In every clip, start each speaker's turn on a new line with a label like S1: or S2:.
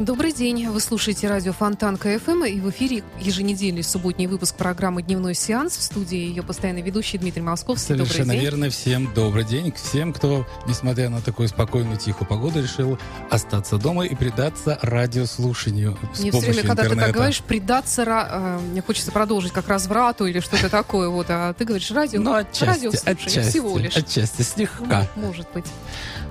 S1: Добрый день. Вы слушаете радио Фонтан КФМ и в эфире еженедельный субботний выпуск программы «Дневной сеанс». В студии ее постоянный ведущий Дмитрий Московский.
S2: Совершенно
S1: Добрый день.
S2: верно. Всем добрый день. Всем, кто, несмотря на такую спокойную, тихую погоду, решил остаться дома и предаться радиослушанию с
S1: Мне все время, когда ты
S2: интернета.
S1: так говоришь, предаться, э, мне хочется продолжить как разврату или что-то такое, вот, а ты говоришь радио,
S2: Ну, отчасти,
S1: радиослушание
S2: отчасти,
S1: всего лишь.
S2: отчасти, слегка.
S1: Ну, Может быть.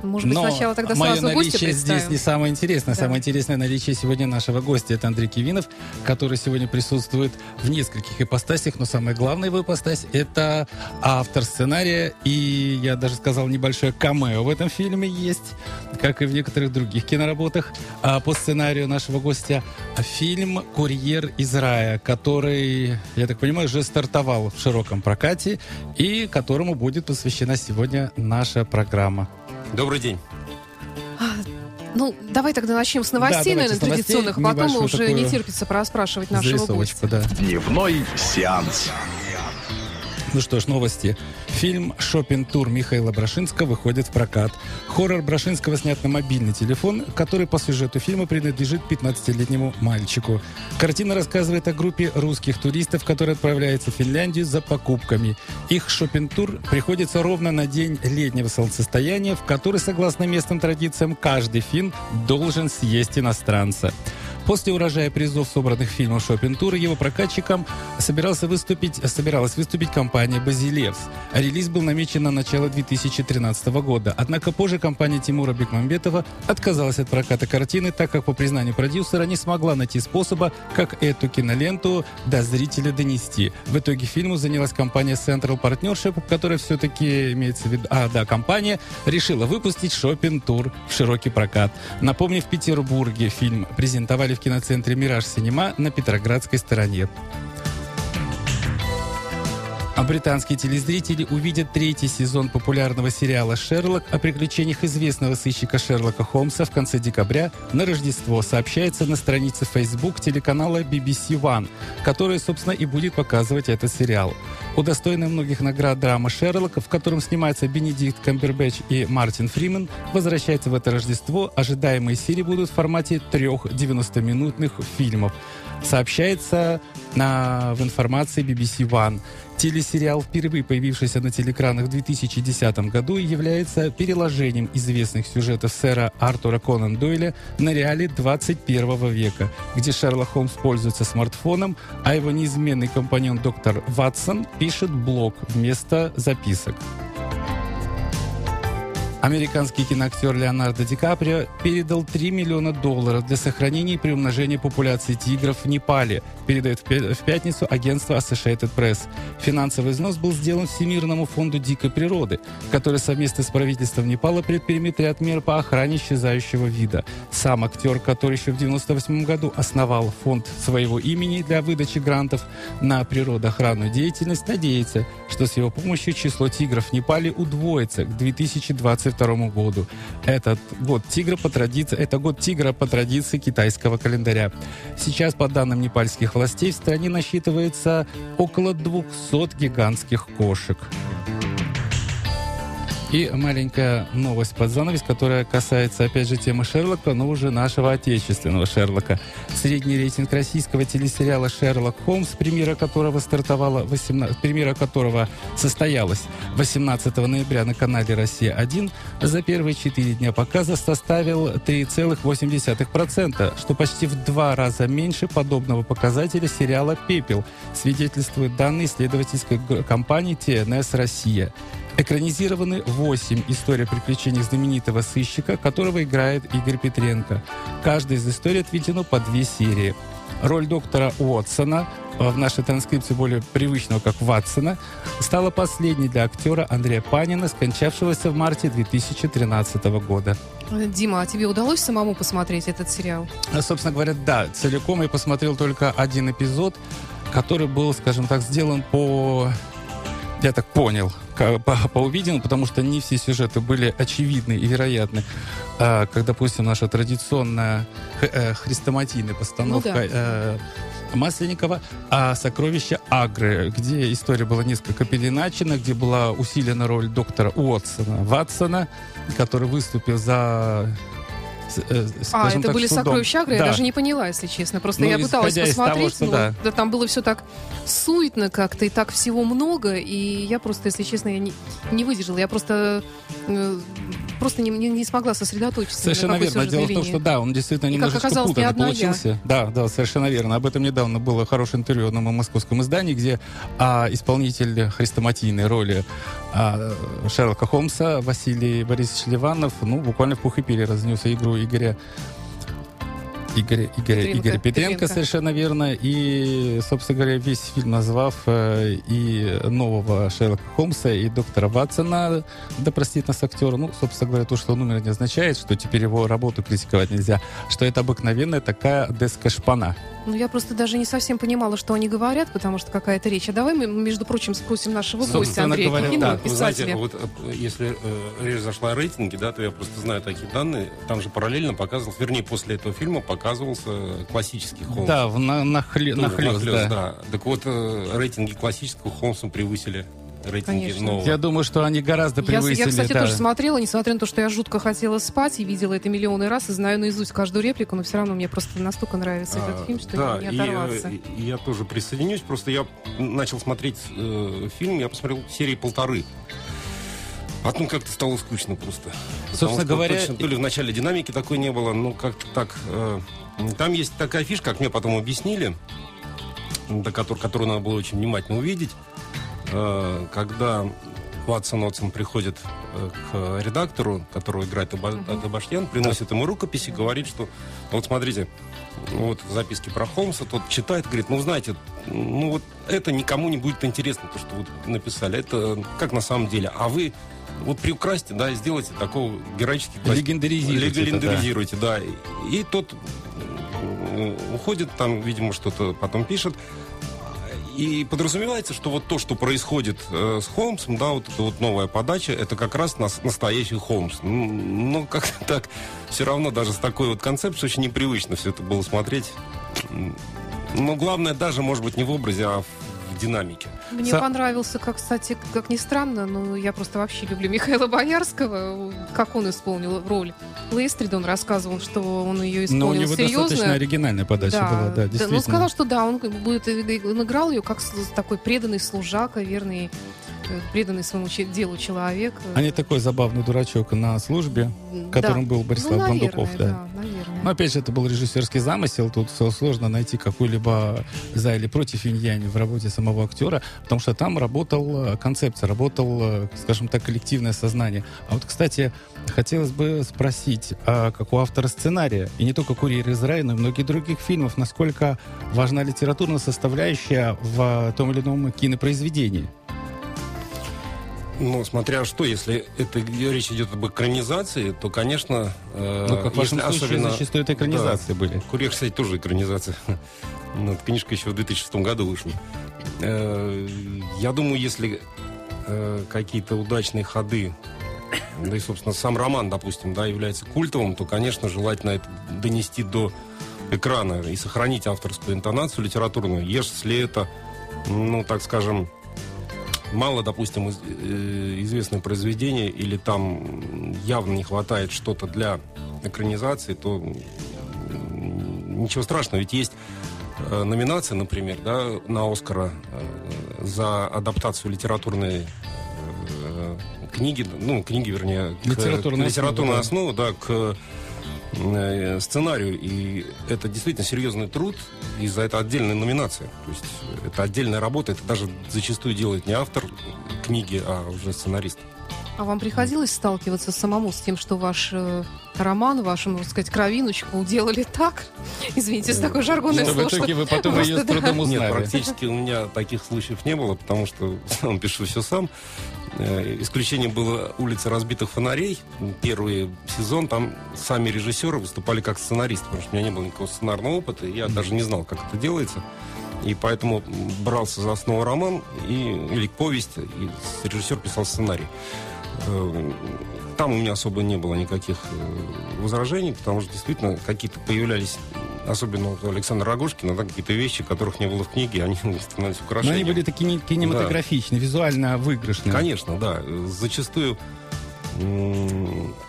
S1: Может быть,
S2: Но
S1: сначала тогда сразу
S2: наличие здесь не самое интересное.
S1: Да.
S2: Самое интересное наличие сегодня нашего гостя. Это Андрей Кивинов, который сегодня присутствует в нескольких ипостасях, но самая главная его ипостась — это автор сценария, и я даже сказал, небольшое камео в этом фильме есть, как и в некоторых других киноработах а, по сценарию нашего гостя. Фильм «Курьер из рая», который, я так понимаю, уже стартовал в широком прокате, и которому будет посвящена сегодня наша программа.
S3: Добрый день.
S1: Ну, давай тогда начнем с новостей,
S2: давайте
S1: наверное,
S2: с новостей.
S1: традиционных, а потом уже
S2: такую
S1: не терпится проспрашивать нашего гостя.
S2: да.
S4: Дневной сеанс.
S2: Ну что ж, новости. Фильм «Шоппинг-тур» Михаила Брашинского выходит в прокат. Хоррор Брашинского снят на мобильный телефон, который по сюжету фильма принадлежит 15-летнему мальчику. Картина рассказывает о группе русских туристов, которые отправляются в Финляндию за покупками. Их шоппинг-тур приходится ровно на день летнего солнцестояния, в который, согласно местным традициям, каждый фин должен съесть иностранца. После урожая призов, собранных в фильмах «Шоппинг-тур», его прокатчиком собирался выступить, собиралась выступить компания «Базилевс». Релиз был намечен на начало 2013 года. Однако позже компания Тимура Бекмамбетова отказалась от проката картины, так как, по признанию продюсера, не смогла найти способа, как эту киноленту до зрителя донести. В итоге фильму занялась компания Central Partnership, которая все-таки имеется в виду... А, да, компания решила выпустить «Шоппинг-тур» в широкий прокат. Напомню, в Петербурге фильм презентовали в киноцентре «Мираж Синема» на Петроградской стороне. А британские телезрители увидят третий сезон популярного сериала «Шерлок» о приключениях известного сыщика Шерлока Холмса в конце декабря на Рождество, сообщается на странице Facebook телеканала BBC One, которая, собственно, и будет показывать этот сериал. Удостоенная многих наград драма «Шерлока», в котором снимаются Бенедикт Камбербэтч и Мартин Фримен, возвращается в это Рождество. Ожидаемые серии будут в формате трех 90-минутных фильмов. Сообщается на, в информации BBC One. Телесериал, впервые появившийся на телеэкранах в 2010 году, является переложением известных сюжетов сэра Артура Конан Дойля на реалии 21 века, где Шерлок Холмс пользуется смартфоном, а его неизменный компаньон доктор Ватсон пишет блог вместо записок. Американский киноактер Леонардо Ди Каприо передал 3 миллиона долларов для сохранения и приумножения популяции тигров в Непале, передает в пя- в пятницу агентство Associated Press. Финансовый взнос был сделан Всемирному фонду дикой природы, который совместно с правительством Непала предпримет ряд мер по охране исчезающего вида. Сам актер, который еще в 1998 году основал фонд своего имени для выдачи грантов на природоохранную деятельность, надеется, что с его помощью число тигров в Непале удвоится к 2022 году. Этот год тигра по традиции, это год тигра по традиции китайского календаря. Сейчас, по данным непальских властей, в стране насчитывается около 200 гигантских кошек. И маленькая новость под занавес, которая касается, опять же, темы Шерлока, но уже нашего отечественного Шерлока. Средний рейтинг российского телесериала «Шерлок Холмс», премьера которого стартовала 18, премьера которого состоялась 18 ноября на канале «Россия-1», за первые 4 дня показа составил 3,8%, что почти в два раза меньше подобного показателя сериала «Пепел», свидетельствуют данные исследовательской компании ТНС «Россия». Экранизированы 8 историй о приключениях знаменитого сыщика, которого играет Игорь Петренко. Каждая из историй отведено по две серии. Роль доктора Уотсона в нашей транскрипции более привычного как Ватсона, стала последней для актера Андрея Панина, скончавшегося в марте 2013 года.
S1: Дима, а тебе удалось самому посмотреть этот сериал?
S2: А, Собственно говоря, да, целиком я посмотрел только один эпизод, который был, скажем так, сделан по... Я так понял, по, по увиденному, потому что не все сюжеты были очевидны и вероятны. А, как, допустим, наша традиционная э, хрестоматийная постановка
S1: Ну да.
S2: э, Масленникова а «Сокровища Агры», где история была несколько переначена, где была усилена роль доктора Уотсона, Ватсона, который выступил за
S1: А,
S2: скажем
S1: это
S2: так,
S1: были
S2: судом.
S1: сокровища Агры, я
S2: Да.
S1: даже не поняла, если честно. Просто
S2: Ну,
S1: я пыталась
S2: того,
S1: посмотреть,
S2: что
S1: но
S2: да.
S1: да, там было все так суетно как-то, и так всего много, и я просто, если честно, я не, не выдержала. Я просто, э, просто не, не- не смогла сосредоточиться.
S2: Совершенно верно. Дело в
S1: сюжетной
S2: том,
S1: линии.
S2: что да, он действительно
S1: И, как
S2: немножечко
S1: оказалось, не одна я.
S2: получился. Да, да, совершенно верно. Об этом недавно было хорошее интервью в одном московском издании, где а, исполнитель хрестоматийной роли а, Шерлока Холмса Василий Борисович Ливанов, ну, буквально в пух и перья разнесся игру Игоря Игоря, Игоря,
S1: Петренко,
S2: Игоря Петренко,
S1: Петренко.
S2: совершенно верно. И, собственно говоря, весь фильм назвав э, и нового Шерлока Холмса, и доктора Ватсона, да простит нас актер, ну, собственно говоря, то, что он умер, не означает, что теперь его работу критиковать нельзя, что это обыкновенная такая деска шпана.
S1: Ну, я просто даже не совсем понимала, что они говорят, потому что какая-то речь. А давай мы, между прочим, спросим нашего гостя
S2: Собственно
S1: Андрея
S2: говоря,
S1: Кикинова,
S2: да.
S3: Вы знаете,
S1: писателя.
S3: вот э, если э, речь зашла о рейтинге, да, то я просто знаю такие данные. Там же параллельно показывался, вернее, после этого фильма показывался классический Холмс.
S2: Да, в, на, нахле-
S3: Ну,
S2: нахлёст,
S3: «Нахлёст»,
S2: да.
S3: Так вот, э, рейтинги классического Холмса превысили рейтинги
S1: Конечно.
S3: нового.
S2: Я думаю, что они гораздо
S1: Я,
S2: превысили.
S1: я, кстати,
S2: да.
S1: тоже смотрела, несмотря на то, что я жутко хотела спать и видела это миллионы раз и знаю наизусть каждую реплику, но все равно мне просто настолько нравится
S3: А,
S1: этот фильм, что
S3: да,
S1: не
S3: и,
S1: оторваться.
S3: э, и я тоже присоединюсь. Просто я начал смотреть э, фильм, я посмотрел серии полторы. Потом как-то стало скучно просто. Потому
S2: Собственно
S3: что
S2: говоря,
S3: точно то ли в начале динамики такой не было, ну как-то так. э, там есть такая фишка, как мне потом объяснили, до которой, которую надо было очень внимательно увидеть. Э, когда Ватсон Отсон приходит э, к редактору, которого играет Аба- Адабаштьян, приносит ему рукопись и говорит, что вот смотрите, вот записки про Холмса, тот читает, говорит, ну знаете, ну вот это никому не будет интересно, то, что вот написали, это как на самом деле, а вы вот приукрасьте, да, сделайте такого героически класс-
S2: Легендаризируйте это,
S3: Легендаризируйте, да. И тот уходит, там, видимо, что-то потом пишет. И подразумевается, что вот то, что происходит э, с Холмсом, да, вот эта вот новая подача, это как раз нас, настоящий Холмс. Ну, как-то так, все равно даже с такой вот концепцией очень непривычно все это было смотреть. Но главное даже, может быть, не в образе, а в динамике.
S1: Мне
S2: Са-
S1: понравился, как, кстати, как ни странно, но я просто вообще люблю Михаила Боярского, как он исполнил роль Лестрида, он рассказывал, что он ее исполнил
S2: Но у него
S1: серьезно.
S2: достаточно оригинальная подача была, да,
S1: ну,
S2: действительно.
S1: он сказал, что да, он будет, он играл ее как такой преданный служака, верный, э, преданный своему делу человек.
S2: А не такой забавный дурачок на службе,
S1: Да.
S2: которым был Борислав
S1: ну, наверное,
S2: Бандуков, да.
S1: да, наверное.
S2: Но опять же, это был режиссерский замысел, тут сложно найти какую-либо за или против инь в работе самого актера, потому что там работал э, концепция, работал, э, скажем так, коллективное сознание. А вот, кстати, хотелось бы спросить, а как у автора сценария, и не только «Курьер из рая», но и многих других фильмов, насколько важна литературная составляющая в том или ином кинопроизведении?
S3: Ну, смотря что, если это речь идет об экранизации, то, конечно... э,
S2: Ну, как в вашем случае,
S3: особенно-
S2: зачастую это экранизации были.
S3: Курьер, кстати, тоже экранизация. Ну, эта книжка еще в 2006 году вышла. Э, Я думаю, если э, какие-то удачные ходы, да и, собственно, сам роман, допустим, да, является культовым, то, конечно, желательно это донести до экрана и сохранить авторскую интонацию литературную. Если это, ну, так скажем, мало, допустим, из- э, известное произведение, или там явно не хватает что-то для экранизации, то ничего страшного. Ведь есть э, номинации, например, да, на Оскара э, за адаптацию литературной э, книги, ну, книги, вернее, к-
S2: основы,
S3: основы, да, к сценарию. И это действительно серьезный труд, и за это отдельная номинация. То есть это отдельная работа, это даже зачастую делает не автор книги, а уже сценарист.
S1: А вам приходилось сталкиваться самому с тем, что ваш э, роман, вашу, можно сказать, кровиночку делали так? Извините, с такой жаргонной
S2: Что в
S1: слово,
S2: итоге вы потом
S1: просто,
S2: ее с
S1: да.
S2: трудом
S3: Нет,
S2: узнали.
S3: практически у меня таких случаев не было, потому что сам пишу все сам. Э, Исключением было «Улица разбитых фонарей». Первый сезон, там сами режиссеры выступали как сценаристы, потому что у меня не было никакого сценарного опыта, и я даже не знал, как это делается. И поэтому брался за основу роман и, или повесть, и режиссер писал сценарий. Там у меня особо не было никаких э, возражений, потому что действительно какие-то появлялись, особенно у Александра Рогожкина, да, какие-то вещи, которых не было в книге, они становились
S2: Но
S3: украшением.
S2: они были такие не- кинематографичные, визуально выигрышные.
S3: Конечно, да. Зачастую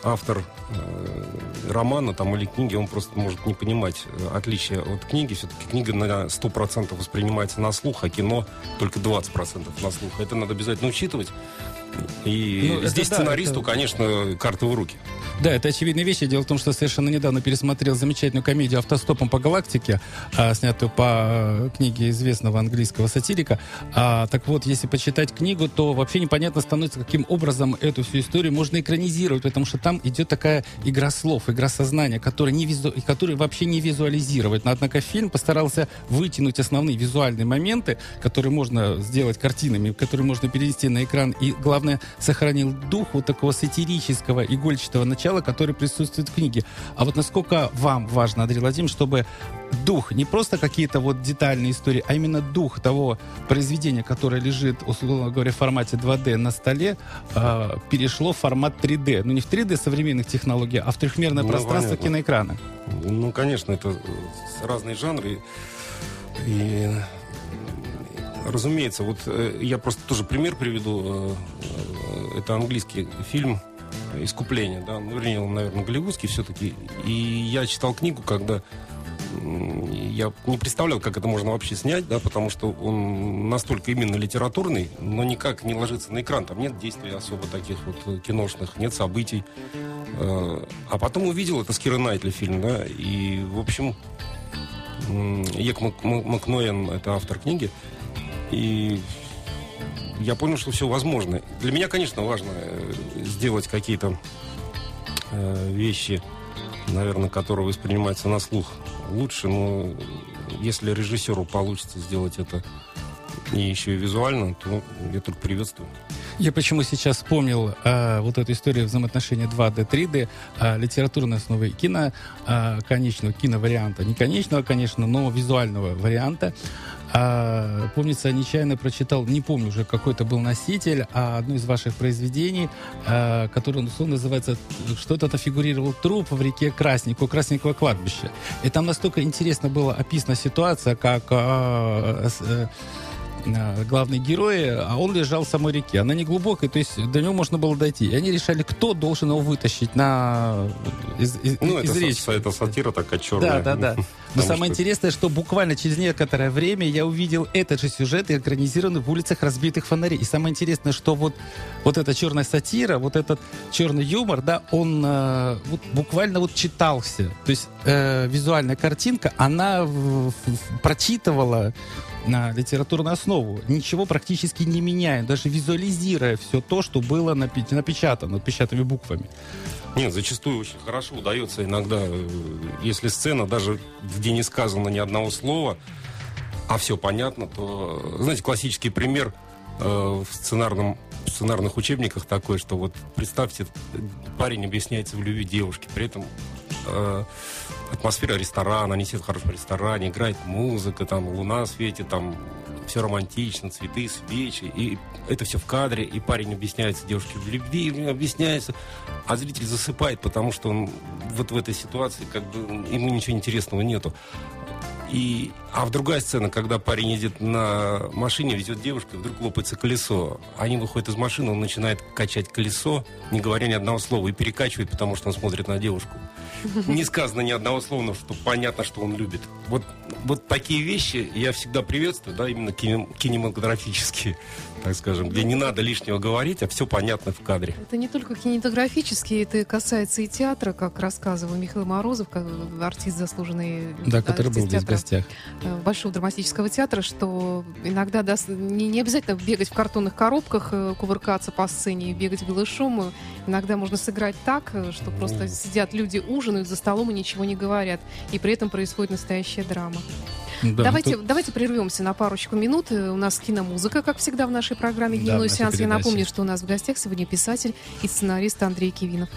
S3: автор э, романа там, или книги, он просто может не понимать э, отличия от книги. Все-таки книга на 100% воспринимается на слух, а кино только 20% на слух. Это надо обязательно учитывать. И
S2: Ну,
S3: здесь
S2: да,
S3: сценаристу,
S2: это-
S3: конечно, карты в руки.
S2: Да, это очевидная вещь. Дело в том, что совершенно недавно пересмотрел замечательную комедию «Автостопом по галактике», а, снятую по э, книге известного английского сатирика. А, так вот, если почитать книгу, то вообще непонятно становится, каким образом эту всю историю можно экранизировать, потому что там идет такая игра слов, игра сознания, которая, не визу... и которую вообще не визуализировать. Но, однако фильм постарался вытянуть основные визуальные моменты, которые можно сделать картинами, которые можно перевести на экран, и, главное, сохранил дух вот такого сатирического, игольчатого начала, который присутствует в книге. А вот насколько вам важно, Андрей Владимирович, чтобы дух, не просто какие-то вот детальные истории, а именно дух того произведения, которое лежит, условно говоря, в формате 2D на столе, э, перешло в формат 3D. Ну, не в 3D современных технологий, а в трехмерное
S3: Ну,
S2: пространство
S3: понятно.
S2: киноэкрана.
S3: Ну, конечно, это э, разные жанры. И, разумеется, вот э, я просто тоже пример приведу. Э, Это английский фильм «Искупление», да, ну, вернее, он, наверное, голливудский все-таки. И я читал книгу, когда я не представлял, как это можно вообще снять, да, потому что он настолько именно литературный, но никак не ложится на экран. Там нет действий особо таких вот киношных, нет событий. Э, А потом увидел это с Кирой Найтли фильм, да, и, в общем, Ек Мак- Мак- Макноен, это автор книги, и я понял, что все возможно. Для меня, конечно, важно э, сделать какие-то э, вещи, наверное, которые воспринимаются на слух лучше, но если режиссеру получится сделать это и еще и визуально, то я только приветствую.
S2: Я почему сейчас вспомнил э, вот эту историю взаимоотношения 2D, 3D, э, литературной основы кино, э, конечного киноварианта, не конечного, конечно, но визуального варианта. А, помнится, нечаянно прочитал, не помню уже, какой это был носитель, а одно из ваших произведений, а, которое, условно, называется «Что-то то фигурировал труп в реке Краснику, Красненького кладбища». И там настолько интересно была описана ситуация, как а, а, главные герои, а он лежал в самой реке. Она не глубокая, то есть до него можно было дойти. И они решали, кто должен его вытащить на... из, из-
S3: Ну,
S2: из
S3: это,
S2: речки.
S3: са- это сатира такая черная.
S2: Да, да, да. Но самое
S3: что-
S2: интересное, что буквально через некоторое время я увидел этот же сюжет экранизированный в улицах разбитых фонарей. И самое интересное, что вот, вот эта черная сатира, вот этот черный юмор, да, он э, вот буквально вот читался. То есть э, визуальная картинка, она в- в- прочитывала на литературную основу, ничего практически не меняя, даже визуализируя все то, что было напи- напечатано печатными буквами.
S3: Нет, зачастую очень хорошо удается иногда, э, если сцена, даже где не сказано ни одного слова, а все понятно, то, э, знаете, классический пример э, в сценарном в сценарных учебниках такой, что вот представьте, парень объясняется в любви девушки, при этом э, атмосфера ресторана, они сидят в хорошем ресторане, играет музыка, там луна светит, там все романтично, цветы, свечи, и это все в кадре, и парень объясняется девушке в любви, объясняется, а зритель засыпает, потому что он вот в этой ситуации как бы ему ничего интересного нету. И, а в другая сцена, когда парень едет на машине, везет девушку, и вдруг лопается колесо. Они выходят из машины, он начинает качать колесо, не говоря ни одного слова, и перекачивает, потому что он смотрит на девушку. Не сказано ни одного слова, но что понятно, что он любит. Вот, вот такие вещи я всегда приветствую, да, именно кинем- кинематографические, так скажем, где не надо лишнего говорить, а все понятно в кадре.
S1: Это не только кинематографический, это касается и театра, как рассказывал Михаил Морозов, как артист заслуженный
S2: Да, который был был здесь в гостях.
S5: э, Большого драматического театра, что иногда да, не, не обязательно бегать в картонных коробках, э, кувыркаться по сцене и бегать голышом. Иногда можно сыграть так, э, что просто сидят люди, ужинают за столом и ничего не говорят. И при этом происходит настоящая драма.
S2: Да,
S5: давайте,
S2: тут-
S5: давайте прервемся на парочку минут. У нас киномузыка, как всегда, в нашей программе
S2: Да,
S5: «Дневной
S2: нашей
S5: сеанс». Я напомню, что у нас в гостях сегодня писатель и сценарист Андрей Кивинов.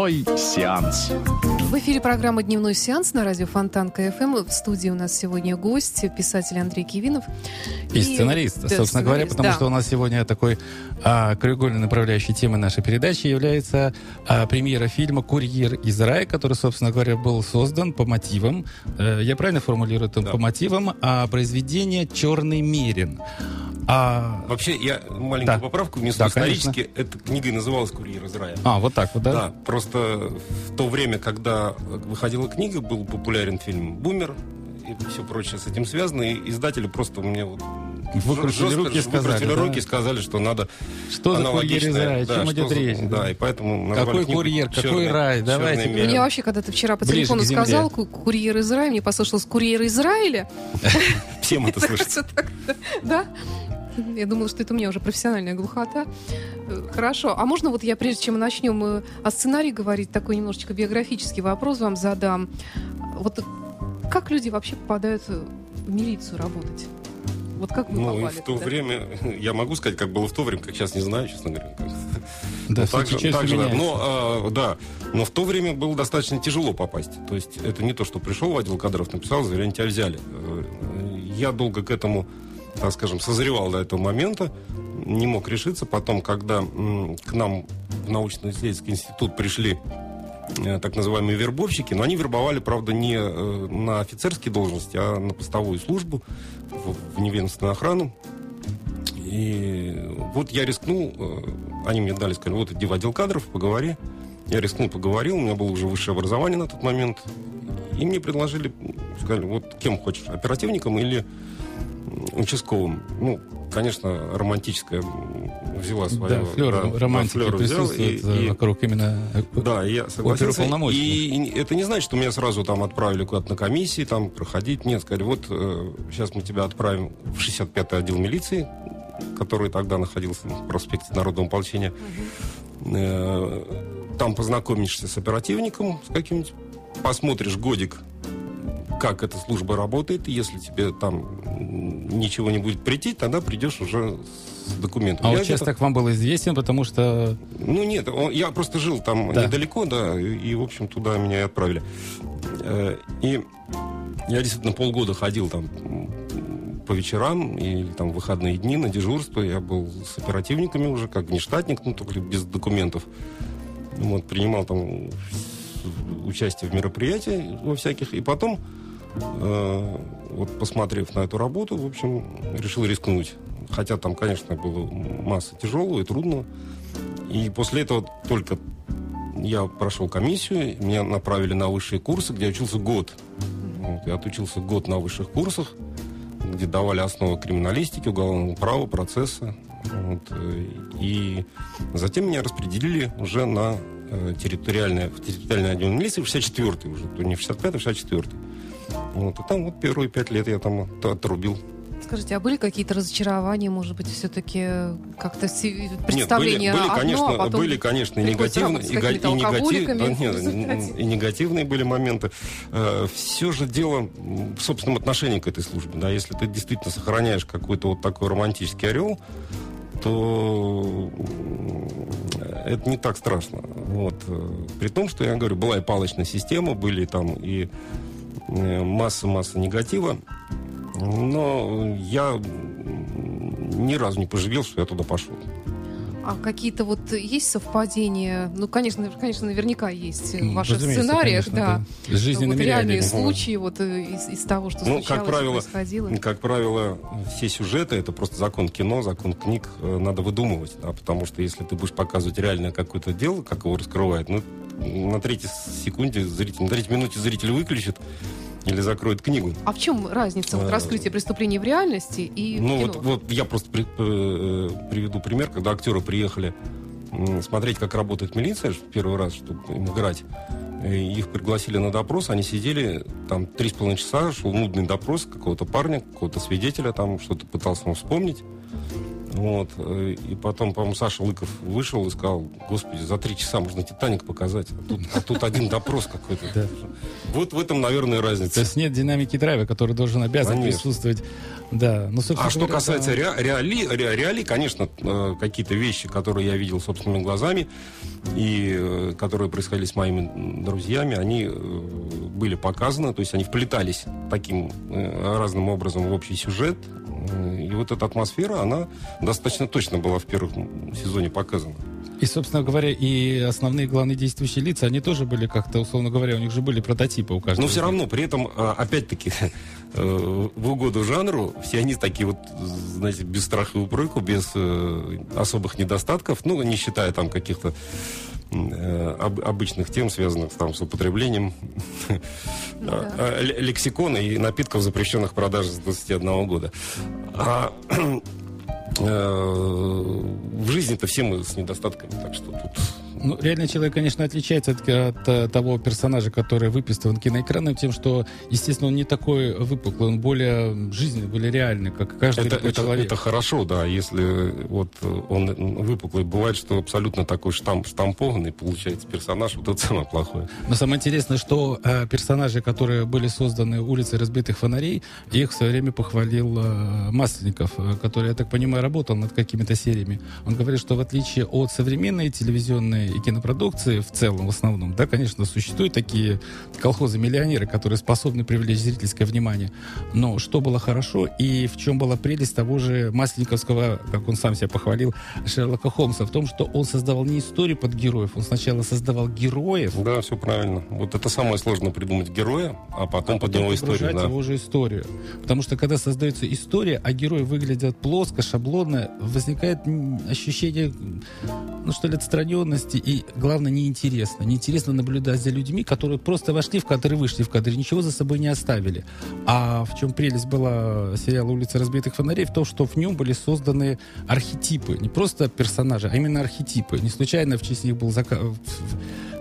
S4: Дневной сеанс.
S5: В эфире программа «Дневной сеанс» на радио Фонтанка FM. В студии у нас сегодня гость, писатель Андрей Кивинов.
S2: И сценарист,
S5: да,
S2: собственно говоря,
S5: сценарист,
S2: потому
S5: да.
S2: что у нас сегодня такой а, краеугольной направляющей темой нашей передачи является а, премьера фильма «Курьер из рая», который, собственно говоря, был создан по мотивам, э, я правильно формулирую это,
S3: Да.
S2: по мотивам а, произведения «Черный мерин». А,
S3: Вообще, я маленькую
S2: Да.
S3: поправку внесу.
S2: Да, конечно.
S3: Исторически эта книга и называлась «Курьер из рая».
S2: а, вот так вот, да?
S3: Да, просто в то время, когда выходила книга, был популярен фильм «Бумер» и все прочее с этим связано, и издатели просто мне вот
S2: Выкрутили
S3: жестко
S2: руки и сказали,
S3: выкрутили
S2: да?
S3: руки, сказали, что надо
S2: Что за курьер из
S3: аналогичное,
S2: рая? О
S3: да,
S2: чем идет
S3: за-
S2: речь?
S3: Да, и поэтому
S2: Какой
S3: книгу
S2: курьер, какой
S3: «Черный-
S2: рай?
S3: «Черный
S2: Давайте.
S3: мерин».
S5: Мне вообще, когда ты вчера по
S2: Ближе
S5: телефону сказал ку- «Курьер из рая», мне послышалось «Курьер Израиля».
S3: Всем это слышится.
S5: Да?
S1: Я думала, что это у меня уже профессиональная глухота. Хорошо. А можно вот я, прежде чем мы начнем э, о сценарии говорить, такой немножечко биографический вопрос вам задам. Вот как люди вообще попадают э, в милицию работать? Вот как вы
S3: Ну, и
S1: попали
S3: в то
S1: туда?
S3: время, я могу сказать, как было в то время, как сейчас не знаю, честно говоря. как-
S2: Да,
S3: Ну, так же- так же, да. Но, а, да, но в то время было достаточно тяжело попасть. То есть это не то, что пришел в отдел кадров, написал, заявление тебя взяли. Э, Я долго к этому, так скажем, созревал до этого момента, не мог решиться. Потом, когда к нам в научно-исследовательский институт пришли э, так называемые вербовщики, но они вербовали, правда, не э, на офицерские должности, а на постовую службу, в, неведомственную охрану. И вот я рискнул, э, они мне дали, сказали, вот иди в отдел кадров, поговори. Я рискнул, поговорил, у меня было уже высшее образование на тот момент. И мне предложили, сказали, вот кем хочешь, оперативником или участковым. Ну, конечно, романтическая взяла свое.
S2: Да, флер
S3: да,
S2: романтики
S3: взял,
S2: присутствует
S3: и-
S2: э,
S3: и-
S2: вокруг именно
S3: да, и я согласился.
S2: Оперуполномоченных.
S3: И, и это не значит, что меня сразу там отправили куда-то на комиссии, там проходить. Нет, сказали, вот э, сейчас мы тебя отправим в 65-й отдел милиции, который тогда находился в проспекте Народного ополчения. Э, там познакомишься с оперативником с каким-нибудь, посмотришь годик, как эта служба работает. Если тебе там ничего не будет прийти, тогда придешь уже с документом.
S2: А
S3: Я
S2: участок вам был известен, потому что
S3: ну нет, он- я просто жил там
S2: Да.
S3: недалеко, да, и, и, в общем, туда меня и отправили. Э, И я действительно полгода ходил там по вечерам или там выходные дни на дежурство. Я был с оперативниками уже, как внештатник, ну, только без документов. Вот, принимал там участие в мероприятиях во всяких. И потом, вот посмотрев на эту работу, в общем, решил рискнуть. Хотя там, конечно, было масса тяжелого и трудного. И после этого только я прошел комиссию, меня направили на высшие курсы, где я учился год. Вот, я отучился год на высших курсах, где давали основы криминалистики, уголовного права, процесса. Вот, э, и затем меня распределили уже на э, территориальное, в территориальное отдел милиции, в 64-й уже, то не в 65-й, а в 64-й. Вот, и там вот первые пять лет я там от- отрубил.
S1: Скажите, а были какие-то разочарования, может быть, все-таки как-то си-
S3: Нет, были, были,
S1: одно,
S3: конечно,
S1: а потом
S3: были, конечно, и негативные, и, и негатив- нет, и негативные были моменты. все же дело в собственном отношении к этой службе. Да, если ты действительно сохраняешь какой-то вот такой романтический орел, то м, это не так страшно. Вот. э, При том, что я говорю, была и палочная система, были там и э, масса-масса негатива. Но я ни разу не пожалел, что я туда пошел.
S1: А какие-то вот есть совпадения? Ну, конечно, конечно, наверняка есть в
S2: м,
S1: ваших сценариях,
S2: конечно,
S1: да.
S2: С жизненными
S1: вот реальные
S2: реалиями.
S1: случаи вот э, из, из того, что
S3: Ну,
S1: случалось,
S3: как правило,
S1: происходило.
S3: Как правило, все сюжеты это просто закон кино, закон книг э, надо выдумывать, да, потому что если ты будешь показывать реальное какое-то дело, как его раскрывает, ну на третьей секунде зритель, на третьей минуте зритель выключит или закроет книгу.
S1: А в чем разница вот
S3: Э,
S1: раскрытия преступления в реальности и в
S3: Ну
S1: кино?
S3: вот, вот я просто при- э, приведу пример, когда актеры приехали смотреть, как работает милиция, в первый раз, чтобы им играть. И их пригласили на допрос, они сидели там три с половиной часа, шел нудный допрос какого-то парня, какого-то свидетеля, там что-то пытался он вспомнить. Вот. э, И потом, по-моему, Саша Лыков вышел и сказал, господи, за три часа можно Титаник показать, а тут, а тут один допрос какой-то.
S2: Да.
S3: Вот в этом, наверное,
S2: То
S3: разница.
S2: есть нет динамики драйва, который должен обязан
S3: Конечно.
S2: присутствовать. Да, ну, собственно
S3: А что
S2: говоря,
S3: касается
S2: да.
S3: ре- реали, ре- реалий, конечно, э, какие-то вещи, которые я видел собственными глазами и э, которые происходили с моими друзьями, они были показаны, то есть они вплетались таким разным образом в общий сюжет. И вот эта атмосфера, она достаточно точно была в первом сезоне показана.
S2: И, собственно говоря, и основные главные действующие лица, они тоже были как-то, условно говоря, у них же были прототипы у каждого.
S3: Но все равно, при этом, э, опять-таки, э, в угоду жанру, все они такие вот, знаете, без страха и упреку, без э, особых недостатков, ну, не считая там каких-то об- обычных тем, связанных там, с употреблением
S1: да.
S3: э, л- лексикона и напитков, запрещенных в продаже с 21 года. А, э, в жизни-то все мы с недостатками, так что тут...
S2: Ну, реальный человек, конечно, отличается от, от, э, того персонажа, который выписыван киноэкраном, тем, что, естественно, он не такой выпуклый, он более жизненный, более реальный, как каждый
S3: Это, это,
S2: человек.
S3: это хорошо, да, если вот он выпуклый. Бывает, что абсолютно такой штамп, штампованный получается персонаж, вот это самое плохое.
S2: Но самое интересное, что э, персонажи, которые были созданы улицы разбитых фонарей, их в свое время похвалил э, Масленников, э, который, я так понимаю, работал над какими-то сериями. Он говорит, что в отличие от современной телевизионной и кинопродукции в целом, в основном, да, конечно, существуют такие колхозы-миллионеры, которые способны привлечь зрительское внимание. Но что было хорошо и в чем была прелесть того же Масленниковского, как он сам себя похвалил, Шерлока Холмса, в том, что он создавал не историю под героев, он сначала создавал героев,
S3: Да, все правильно. Вот это самое сложное придумать героя, а потом под него историю. Да.
S2: его же историю. Потому что когда создается история, а герои выглядят плоско, шаблонно, возникает ощущение, ну что ли, отстраненности и, главное, неинтересно. Неинтересно наблюдать за людьми, которые просто вошли в кадр вышли в кадр, ничего за собой не оставили. А в чем прелесть была сериала «Улица разбитых фонарей» в том, что в нем были созданы архетипы. Не просто персонажи, а именно архетипы. Не случайно в честь них был в-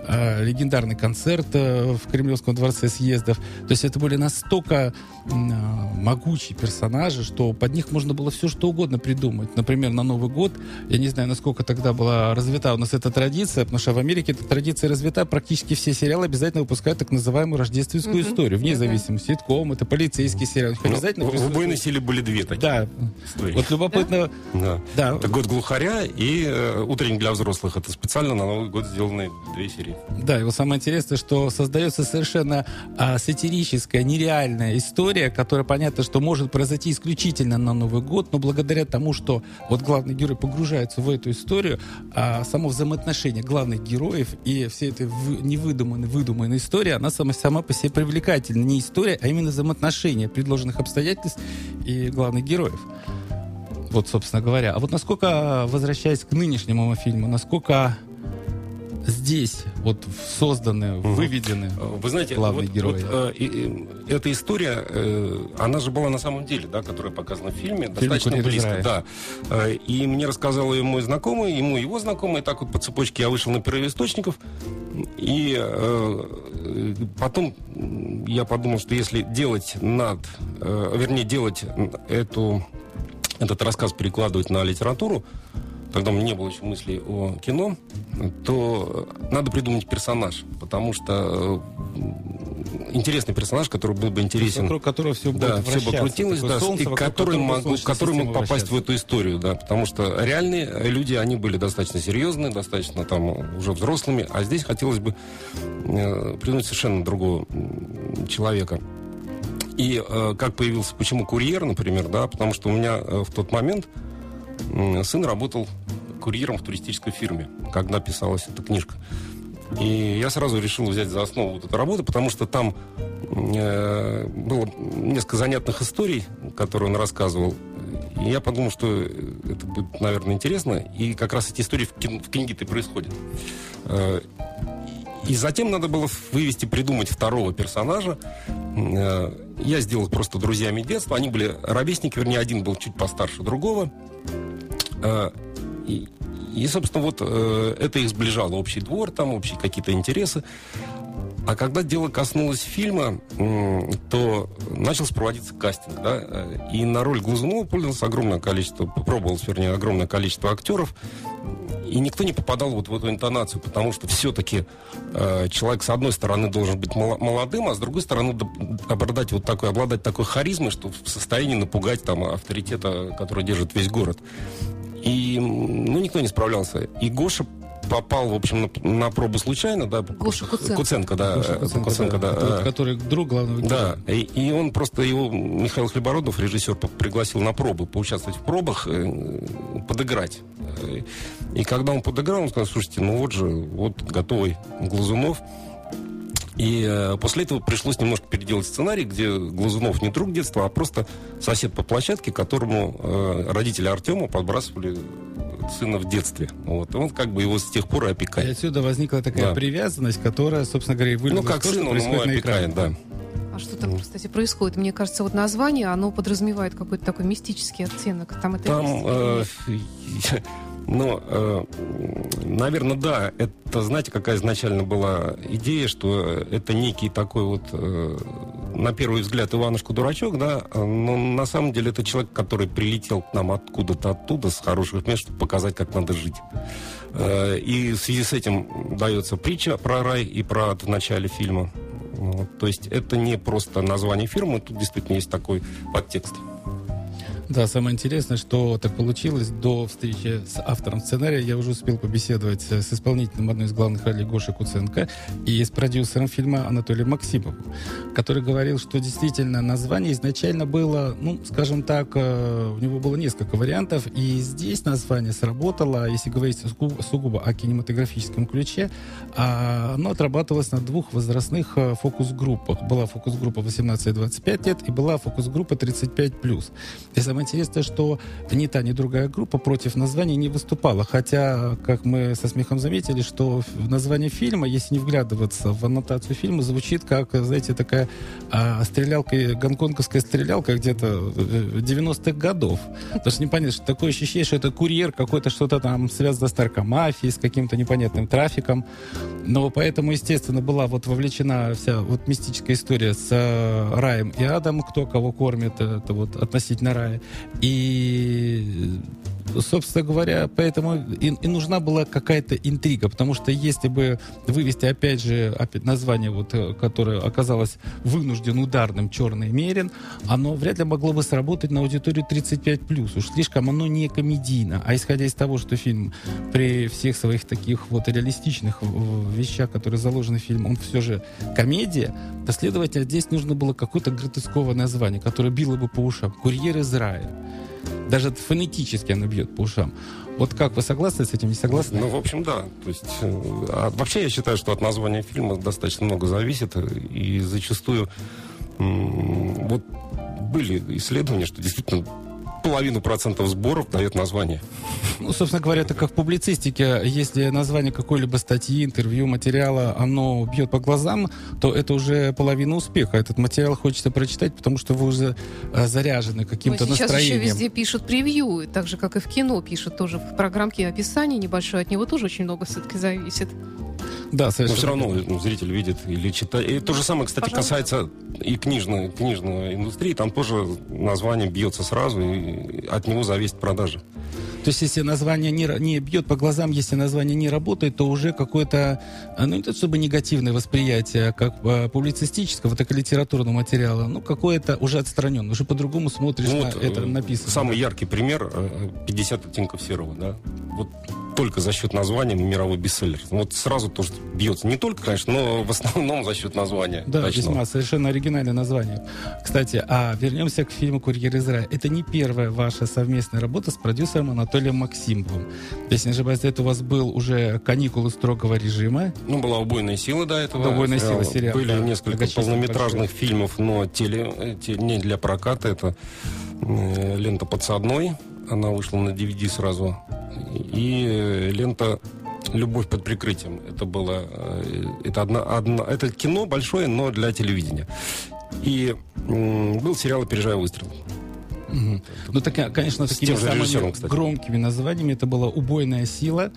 S2: э, легендарный концерт э, в Кремлевском дворце съездов. То есть это были настолько э, могучие персонажи, что под них можно было все что угодно придумать. Например, на Новый год, я не знаю, насколько тогда была развита у нас эта традиция, потому что в Америке эта традиция развита, практически все сериалы обязательно выпускают так называемую рождественскую
S1: Мгм.
S2: историю, вне зависимости, ситком, это полицейский сериал. У них
S3: Ну,
S2: обязательно
S3: в- «Убойной силе» были две такие
S2: Да,
S3: истории.
S2: вот любопытно,
S3: Да.
S2: да,
S3: Это «Год глухаря» и э, «Утренник для взрослых». Это специально на Новый год сделанные две серии.
S2: Да, и вот самое интересное, что создается совершенно а, сатирическая, нереальная история, которая понятно, что может произойти исключительно на Новый год, но благодаря тому, что вот главный герой погружается в эту историю, а само взаимоотношение главных героев и все эта вы- невыдуманная, выдуманная история, она сама, сама по себе привлекательна. Не история, а именно взаимоотношения предложенных обстоятельств и главных героев. Вот, собственно говоря. А вот насколько, возвращаясь к нынешнему фильму, насколько здесь вот созданы, выведены
S3: Э, Вы знаете,
S2: главные
S3: вот,
S2: герои.
S3: вот, э, и эта история, э, она же была на самом деле, да, которая показана в фильме, достаточно
S2: «Курьер из
S3: близко,
S2: рая».
S3: да. Э, И мне рассказал ее мой знакомый, ему его знакомый, и так вот по цепочке я вышел на первоисточников, и э, э, потом я подумал, что если делать над, э, вернее, делать эту, этот рассказ перекладывать на литературу, тогда у меня не было еще мыслей о кино, то надо придумать персонаж, потому что э, интересный персонаж, который был бы интересен.
S2: вокруг которого все будет
S3: Да, все бы
S2: вращаться.
S3: крутилось, да,
S2: солнце,
S3: и который,
S2: которого
S3: мог,
S2: Солнечная
S3: который мог попасть в
S2: вращается.
S3: эту историю, да, потому что реальные люди, они были достаточно серьезные, достаточно там уже взрослыми, а здесь хотелось бы э, придумать совершенно другого человека. И э, как появился, почему курьер, например, да, потому что у меня э, в тот момент сын работал курьером в туристической фирме, когда писалась эта книжка. И я сразу решил взять за основу вот эту работу, потому что там э, было несколько занятных историй, которые он рассказывал. И я подумал, что это будет, наверное, интересно. И как раз эти истории в, кин- в книге-то и происходят. Э, и затем надо было вывести, придумать второго персонажа. Э, Я сделал просто друзьями детства. Они были ровесники, вернее, один был чуть постарше другого. Э, И, собственно, вот э, это их сближало. Общий двор, там общие какие-то интересы. А когда дело коснулось фильма, то начался проводиться кастинг, да, э, и на роль Глазунова пользовалось огромное количество, попробовалось, вернее, огромное количество актеров, и никто не попадал вот в эту интонацию, потому что все-таки э, человек, с одной стороны, должен быть молодым, а с другой стороны, обладать вот такой, обладать такой харизмой, что в состоянии напугать там авторитета, который держит весь город. И, ну, никто не справлялся. И Гоша попал, в общем, на, на пробу случайно, да.
S1: Гоша Куценко.
S3: Куценко, да.
S2: Гоша
S3: э,
S2: Куценко,
S3: Куценко, да.
S2: Это вот
S3: э,
S2: который друг главного
S3: да, и, и он просто его, Михаил Хлебородов, режиссер, пригласил на пробы, поучаствовать в пробах, э, подыграть. И когда он подыграл, он сказал, слушайте, ну вот же, вот готовый Глазунов. И э, после этого пришлось немножко переделать сценарий, где Глазунов не друг детства, а просто сосед по площадке, которому э, родители Артема подбрасывали сына в детстве. Вот. И он как бы его с тех пор и
S2: И
S3: опекает.
S2: отсюда возникла такая
S3: Да.
S2: привязанность, которая, собственно говоря, и
S3: Ну,
S2: вылилась
S3: как
S2: то,
S3: сын, он
S2: экране.
S3: опекает, да.
S1: А что там, кстати, происходит? Мне кажется, вот название, оно подразумевает какой-то такой мистический оттенок. Там это
S3: Там,
S1: есть
S3: э, ну, э, наверное, да. Это, знаете, какая изначально была идея, что это некий такой вот, э, на первый взгляд, Иванушка-дурачок, да, но на самом деле это человек, который прилетел к нам откуда-то оттуда, с хороших мест, чтобы показать, как надо жить. Э, И в связи с этим дается притча про рай и про ад в начале фильма. Вот. То есть это не просто название фирмы, тут действительно есть такой подтекст.
S2: Да, самое интересное, что так получилось. До встречи с автором сценария я уже успел побеседовать э, с исполнителем одной из главных ролей Гоши Куценко и с продюсером фильма Анатолием Максимовым, который говорил, что действительно название изначально было, ну, скажем так, э, у него было несколько вариантов, и здесь название сработало, если говорить сугубо, сугубо о кинематографическом ключе, а оно отрабатывалось на двух возрастных э, фокус-группах. Была фокус-группа 18-25 лет и была фокус-группа 35+. И самое интересное, что ни та, ни другая группа против названия не выступала. Хотя, как мы со смехом заметили, что название фильма, если не вглядываться в аннотацию фильма, звучит как, знаете, такая а, стрелялка, гонконгская стрелялка где-то э, 90-х годов. Потому что непонятно, что такое ощущение, что это курьер какой-то, что-то там связано с наркомафией, с каким-то непонятным трафиком. Но поэтому, естественно, была вот вовлечена вся вот мистическая история с э, раем и адом, кто кого кормит, это вот относительно рая. И собственно говоря, поэтому и, и нужна была какая-то интрига, потому что если бы вывести, опять же, опять название, вот, э, которое оказалось вынужден ударным «Черный мерин», оно вряд ли могло бы сработать на аудиторию 35+. Уж слишком оно не комедийно. А исходя из того, что фильм при всех своих таких вот реалистичных э, вещах, которые заложены в фильм, он все же комедия, то, следовательно, здесь нужно было какое-то гротесковое название, которое било бы по ушам. «Курьер из рая». Даже фонетически оно бьет по ушам. Вот как, вы согласны с этим, не согласны?
S3: Ну, в общем, да. То есть, э, а вообще, я считаю, что от названия фильма достаточно много зависит. И зачастую вот были исследования, что действительно половину процентов сборов дает название.
S2: Ну, собственно говоря, это как в публицистике. Если название какой-либо статьи, интервью, материала, оно бьет по глазам, то это уже половина успеха. Этот материал хочется прочитать, потому что вы уже э, заряжены каким-то
S1: сейчас
S2: настроением.
S1: еще везде пишут превью, так же, как и в кино пишут тоже в программке описания небольшое. От него тоже очень много все-таки зависит.
S2: Да,
S3: Но
S2: совершенно.
S3: все равно ну, зритель видит или читает. И то же самое, кстати,
S1: Пожалуйста.
S3: касается и книжной, книжной индустрии. Там тоже название бьется сразу, и от него зависит продажа.
S2: То есть, если название не, не бьет по глазам, если название не работает, то уже какое-то, а, ну, не то чтобы негативное восприятие как э, публицистического, так и литературного материала, ну, какое-то уже отстраненное, уже по-другому смотришь
S3: Ну,
S2: на
S3: вот,
S2: это
S3: э,
S2: написано.
S3: Самый яркий пример э, 50 оттенков серого, да. Вот только за счет названия мировой бестселлер. Вот сразу то, что бьется. Не только, конечно, но в основном за счет названия.
S2: Да,
S3: ночного.
S2: весьма совершенно оригинальное название. Кстати, а вернемся к фильму «Курьер из рая». Это не первая ваша совместная работа с продюсером Анатолием Максимовым. Если не ошибаюсь, этого у вас был уже «Каникулы строгого режима».
S3: Ну, была «Убойная сила» до этого.
S2: Да, «Убойная сила» сериал,
S3: Были
S2: да,
S3: несколько полнометражных фильмов, но теле, э, те- не для проката. Это э, лента «Подсадной». Она вышла на DVD сразу. И э, лента «Любовь под прикрытием». Это было... э, Это, одна, одна, это кино большое, но для телевидения. И был сериал «Опережая выстрел».
S2: Мгм. Ну, так, конечно,
S3: С
S2: такими самыми
S3: кстати.
S2: громкими названиями. Это была «Убойная сила».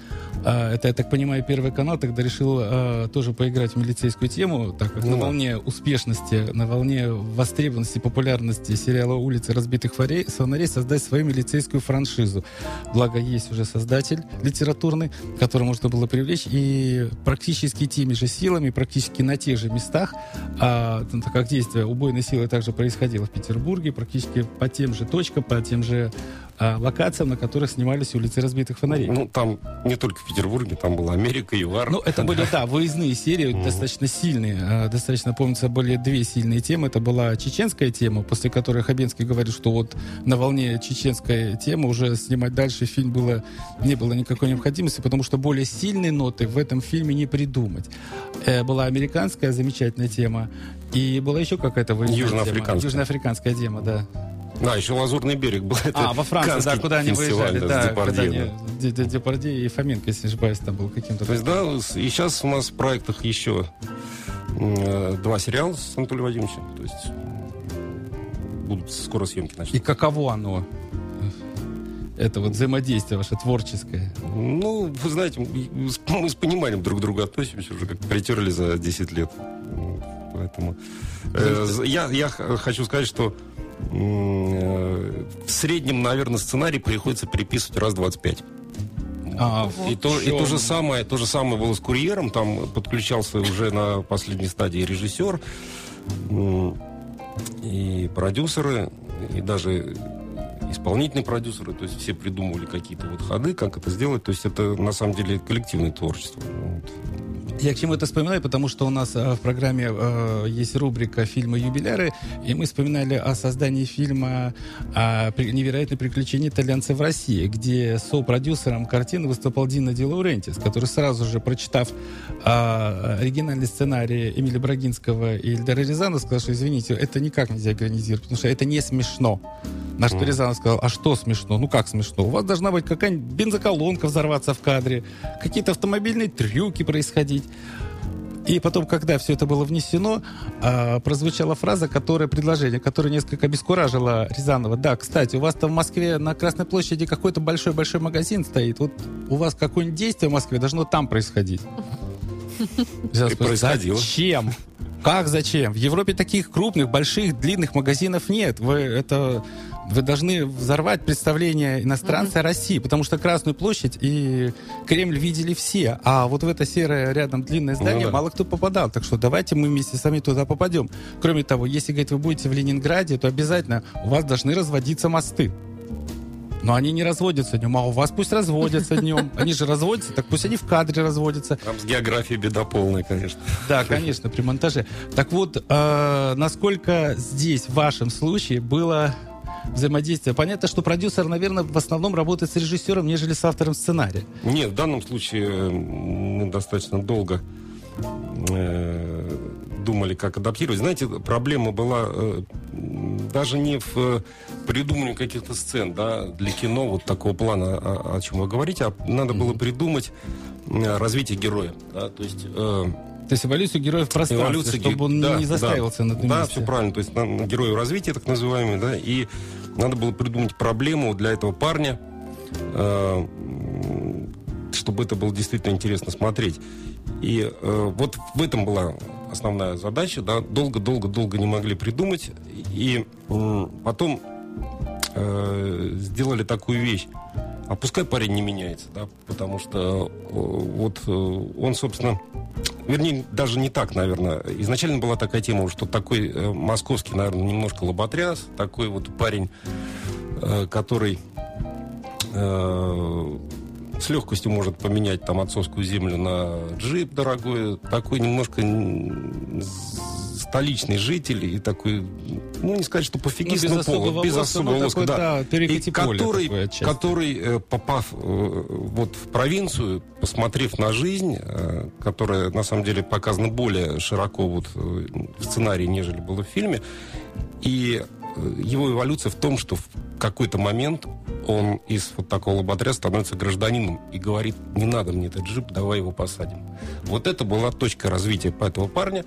S2: А, это, я так понимаю, Первый канал тогда решил а, тоже поиграть в милицейскую тему, так как
S3: Ну
S2: на волне успешности, на волне востребованности, популярности сериала «Улицы разбитых фонарей», создать свою милицейскую франшизу. Благо, есть уже создатель литературный, которого можно было привлечь, и практически теми же силами, практически на тех же местах, а, так как действие убойной силы также происходило в Петербурге, практически по тем же точкам, по тем же а, локациям, на которых снимались улицы разбитых фонарей.
S3: Ну, там не только в Петербурге, там была Америка, ЮАР.
S2: Ну, это были, да, выездные серии, достаточно сильные. А, Достаточно, помнится, были две сильные темы. Это была чеченская тема, после которой Хабенский говорит, что вот на волне чеченской темы уже снимать дальше фильм было, не было никакой необходимости, потому что более сильные ноты в этом фильме не придумать. Э, Была американская замечательная тема, и была еще какая-то
S3: Южноафриканская.
S2: тема. Южноафриканская тема, да.
S3: Да, еще «Лазурный берег» был. Это
S2: а, во Франции, да,
S3: Каннский
S2: куда они выезжали,
S3: да,
S2: да,
S3: Депардье,
S2: они,
S3: да.
S2: Де- Депардье и Фоменко, если не ошибаюсь, там был каким-то...
S3: То есть, да, и сейчас у нас в проектах еще э, два сериала с Анатолием Вадимовичем. То есть будут скоро съемки
S2: И
S3: начнутся.
S2: каково оно? Это вот взаимодействие ваше творческое.
S3: Ну, вы знаете, мы с- пониманием друг к другу относимся уже как притерли за 10 лет. Поэтому э, я, я хочу сказать, что в среднем, наверное, сценарий приходится переписывать раз 25.
S2: А,
S3: И то, и то же самое, то же самое было с курьером. Там подключался уже на последней стадии режиссер, и продюсеры, и даже исполнительные продюсеры. То есть все придумывали какие-то вот ходы, как это сделать. То есть это на самом деле коллективное творчество. Вот.
S2: Я к чему это вспоминаю, потому что у нас э, в программе э, есть рубрика «Фильмы юбиляры», и мы вспоминали о создании фильма о «Невероятные приключения итальянцев в России», где со-продюсером картины выступал Дино Ди Лаурентис, который сразу же, прочитав э, оригинальный сценарий Эмиля Брагинского и Эльдара Рязанова, сказал, что, извините, это никак нельзя экранизировать, потому что это не смешно. На что Рязанов сказал, а что смешно? Ну как смешно? У вас должна быть какая-нибудь бензоколонка взорваться в кадре, какие-то автомобильные трюки происходить. И потом, когда все это было внесено, а, прозвучала фраза, которая, предложение, которое несколько обескуражило Рязанова. Да, кстати, у вас там в Москве на Красной площади какой-то большой-большой магазин стоит. Вот у вас какое-нибудь действие в Москве должно там происходить.
S3: И происходило.
S2: Зачем? Как зачем? В Европе таких крупных, больших, длинных магазинов нет. Вы это вы должны взорвать представление иностранца о России, потому что Красную площадь и Кремль видели все, а вот в это серое рядом длинное здание
S3: Ну да.
S2: мало кто попадал. Так что давайте мы вместе с вами туда попадем. Кроме того, если, говорит, вы будете в Ленинграде, то обязательно у вас должны разводиться мосты. Но они не разводятся днем, а у вас пусть разводятся днем. Они же разводятся, так пусть они в кадре разводятся.
S3: Там с географией беда полная, конечно.
S2: Да, конечно, при монтаже. Так вот, э, насколько здесь, в вашем случае, было взаимодействие? Понятно, что продюсер, наверное, в основном работает с режиссером, нежели с автором сценария.
S3: Нет, в данном случае э, мы достаточно долго э, думали, как адаптировать. Знаете, проблема была э, даже не в э, придумывании каких-то сцен да, для кино вот такого плана, о, о чем вы говорите, а надо было придумать э, развитие героя. Да, то есть... э,
S2: То есть эволюцию героя в пространстве,
S3: Эволюция
S2: чтобы он
S3: да,
S2: не застаивался
S3: да,
S2: на одном
S3: Да,
S2: месте.
S3: все правильно. То есть на, на герою развития, так называемый, да, и надо было придумать проблему для этого парня, э, чтобы это было действительно интересно смотреть. И э, вот в этом была основная задача, да, долго-долго-долго не могли придумать, и м, потом э, сделали такую вещь. А пускай парень не меняется, да, потому что э, вот э, он, собственно, вернее, даже не так, наверное. Изначально была такая тема, что такой московский, наверное, немножко лоботряс, такой вот парень, который с легкостью может поменять там отцовскую землю на джип дорогой, такой немножко столичный житель и такой, ну не сказать, что пофигист,
S2: без
S3: но
S2: особого
S3: без особого
S2: ну,
S3: лоска,
S2: такой,
S3: да. И который,
S2: отчасти.
S3: который, э, попав э, вот в провинцию, посмотрев на жизнь, э, которая на самом деле показана более широко вот в сценарии, нежели было в фильме, и его эволюция в том, что в какой-то момент он из вот такого лоботря становится гражданином и говорит, не надо мне этот джип, давай его посадим. Вот это была точка развития этого парня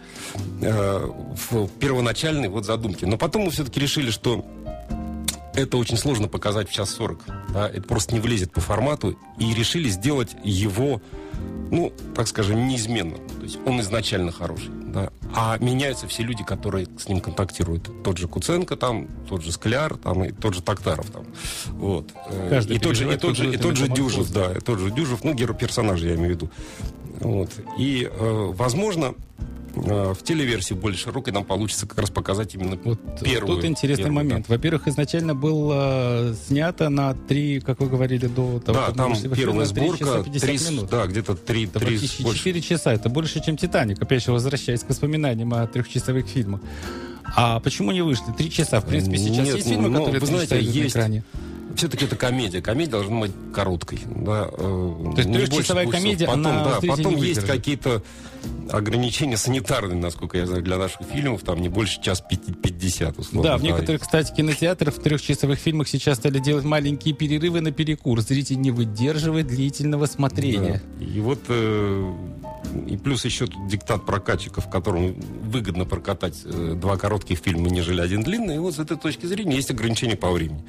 S3: э, в первоначальной вот задумке. Но потом мы все-таки решили, что это очень сложно показать в час сорок. Да? Это просто не влезет по формату. И решили сделать его, ну, так скажем, неизменным. То есть он изначально хороший. Да? А меняются все люди, которые с ним контактируют. Тот же Куценко там, тот же Скляр там, и тот же Токтаров там. Вот. Э,
S2: Каждый
S3: и тот же, и тот же, и тот же. Дюжев, да, и тот же Дюжев, ну, герой персонажа я имею в виду. Вот. И, э, возможно, в телеверсии более широкой нам получится как раз показать именно
S2: Вот
S3: первую.
S2: тут интересный
S3: первую, да.
S2: момент. Во-первых, изначально было снято на три, как вы говорили, до того,
S3: Да,
S2: как
S3: там
S2: мы
S3: первая
S2: часа
S3: сборка,
S2: 50
S3: три, с-
S2: минут.
S3: да, где-то три,
S2: Это
S3: три
S2: практически
S3: больше.
S2: 4 часа. Это больше, чем «Титаник». Опять же, возвращаясь к воспоминаниям о трехчасовых фильмах. А почему не вышли? Три часа. В принципе, сейчас
S3: Нет,
S2: есть фильмы,
S3: ну,
S2: которые
S3: вы знаете,
S2: часа идут на
S3: есть.
S2: экране.
S3: Все-таки это комедия. Комедия должна быть короткой. Да, э,
S2: То есть трехчасовая комедия,
S3: потом,
S2: она
S3: да, потом есть какие-то ограничения санитарные, насколько я знаю, для наших фильмов. Там не больше час пяти- пятьдесят, условно.
S2: Да, в некоторых, кстати, кинотеатрах в трехчасовых фильмах сейчас стали делать маленькие перерывы на перекур. Зритель не выдерживает длительного смотрения.
S3: Да. И вот э, И плюс еще тут диктат прокатчиков, которым выгодно прокатать э, два коротких фильма, нежели один длинный. И вот с этой точки зрения есть ограничения по времени.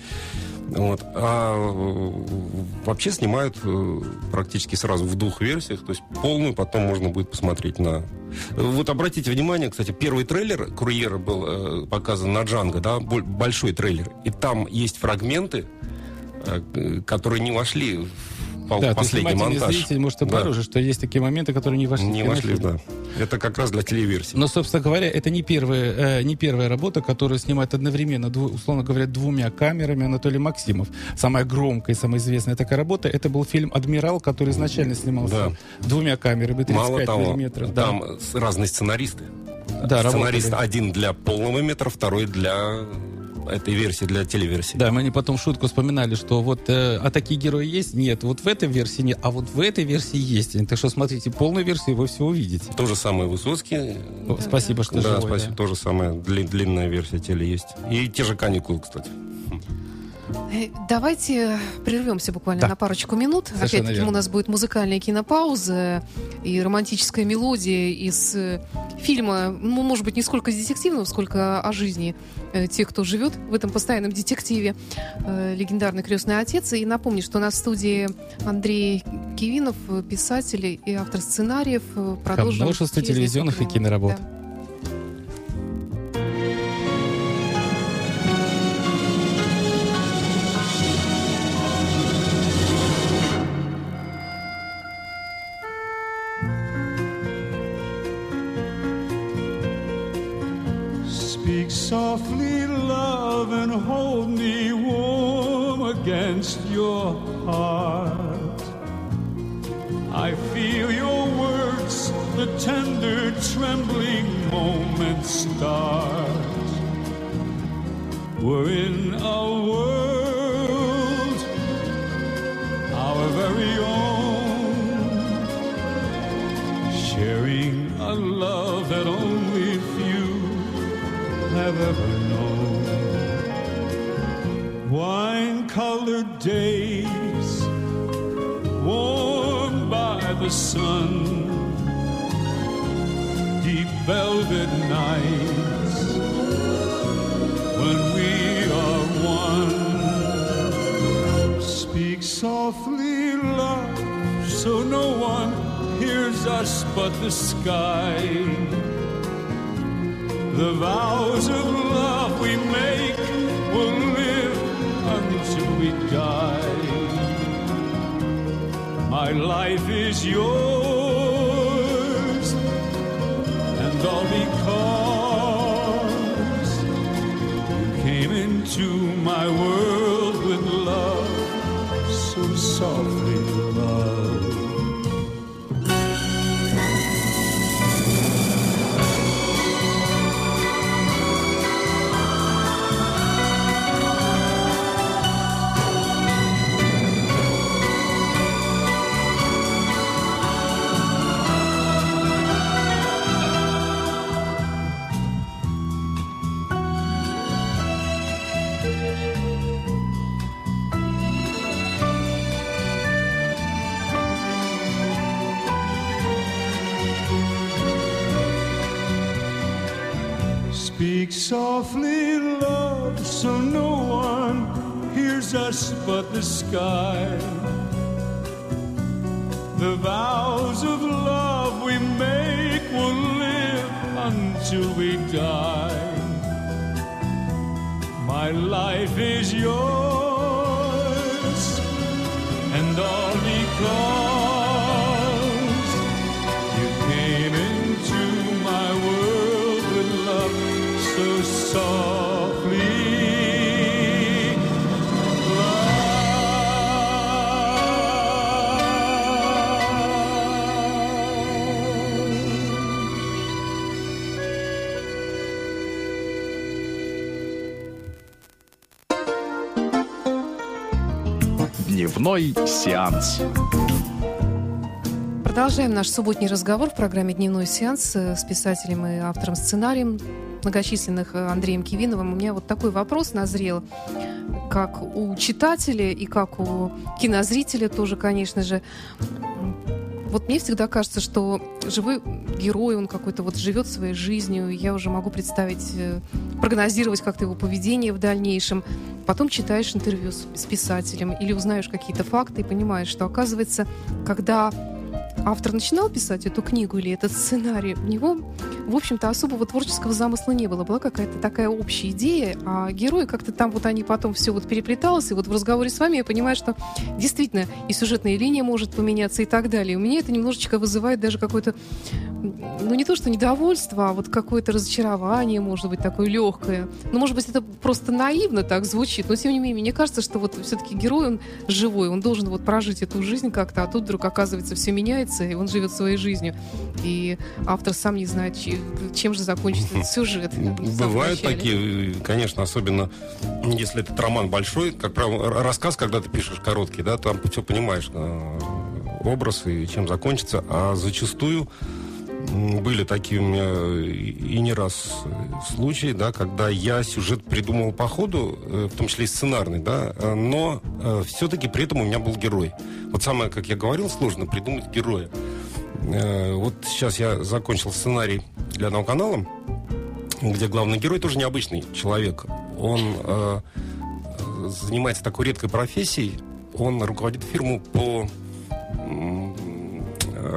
S3: Вот. А э, вообще снимают э, практически сразу в двух версиях. То есть полную потом можно будет посмотреть на... Вот обратите внимание, кстати, первый трейлер «Курьера» был э, показан на Джанго, да, боль- большой трейлер. И там есть фрагменты, которые не вошли в
S2: Да,
S3: последний монтаж.
S2: зритель может
S3: Да.
S2: обнаружить, что есть такие моменты, которые не вошли.
S3: Не вошли, да. Это как раз для телеверсии.
S2: Но, собственно говоря, это не первая, э, не первая работа, которую снимает одновременно, дву- условно говоря, двумя камерами Анатолий Максимов. Самая громкая и самая известная такая работа, это был фильм «Адмирал», который изначально снимался двумя камерами, 35
S3: Мало того,
S2: миллиметров. Да.
S3: там разные сценаристы.
S2: Да,
S3: Сценарист
S2: работали.
S3: один для полного метра, второй для этой версии, для телеверсии.
S2: Да, мы не потом шутку вспоминали, что вот э, а такие герои есть? Нет, вот в этой версии нет, а вот в этой версии есть. Так что смотрите полную версию, вы все увидите.
S3: То же самое Высоцкий.
S2: О, Спасибо, что
S3: да,
S2: живой,
S3: спасибо.
S2: да.
S3: То же самое. дли- длинная версия теле есть. И те же каникулы, кстати.
S1: Э, Давайте прервемся буквально
S2: Да.
S1: на парочку минут. Опять-таки у нас будет музыкальная кинопауза и романтическая мелодия из э, фильма, ну, может быть, не сколько детективного, сколько о жизни э, тех, кто живет в этом постоянном детективе. Легендарный крестный отец. И напомню, что у нас в студии Андрей Кивинов, писатель и автор сценариев. Продолжим
S2: множество телевизионных и киноработ.
S1: Да.
S6: Softly, love, and hold me warm against your heart. I feel your words, the tender, trembling moment start. We're in a world, have ever known. Wine colored days, warmed by the sun, deep velvet nights when we are one. Speak softly, love, so no one hears us but the sky. The vows of love we make will live until we die. My life is yours, and all because softly, love, so no one hears us but the sky. The vows of love we make will live until we die. My life is yours, and all because
S4: Дневной сеанс.
S1: Продолжаем наш субботний разговор в программе «Дневной сеанс» с писателем и автором сценарием многочисленных э, Андреем Кивиновым. У меня вот такой вопрос назрел, как у читателя и как у кинозрителя тоже, конечно же. Вот мне всегда кажется, что живой герой, он какой-то вот живет своей жизнью, я уже могу представить, э, прогнозировать как-то его поведение в дальнейшем. Потом читаешь интервью с, с писателем или узнаешь какие-то факты и понимаешь, что оказывается, когда автор начинал писать эту книгу или этот сценарий, у него, в общем-то, особого творческого замысла не было. Была какая-то такая общая идея, а герои как-то там вот они потом все вот переплеталось, и вот в разговоре с вами я понимаю, что действительно и сюжетная линия может поменяться и так далее. У меня это немножечко вызывает даже какое-то, ну не то что недовольство, а вот какое-то разочарование, может быть, такое легкое. Ну, может быть, это просто наивно так звучит, но тем не менее, мне кажется, что вот все-таки герой, он живой, он должен вот прожить эту жизнь как-то, а тут вдруг оказывается все меняется, и он живет своей жизнью. И автор сам не знает, чем же закончится этот сюжет.
S3: Бывают такие, конечно, особенно если этот роман большой, как правило, рассказ, когда ты пишешь короткий, да, там все понимаешь, э, образ и чем закончится, а зачастую были такие у меня и и не раз э, случаи, да, когда я сюжет придумал по ходу, э, в том числе и сценарный, да, э, но все-таки при этом у меня был герой. Вот самое, как я говорил, сложно придумать героя. Э, Вот сейчас я закончил сценарий для одного канала, где главный герой тоже необычный человек. Он э, э, занимается такой редкой профессией. Он руководит фирму по э,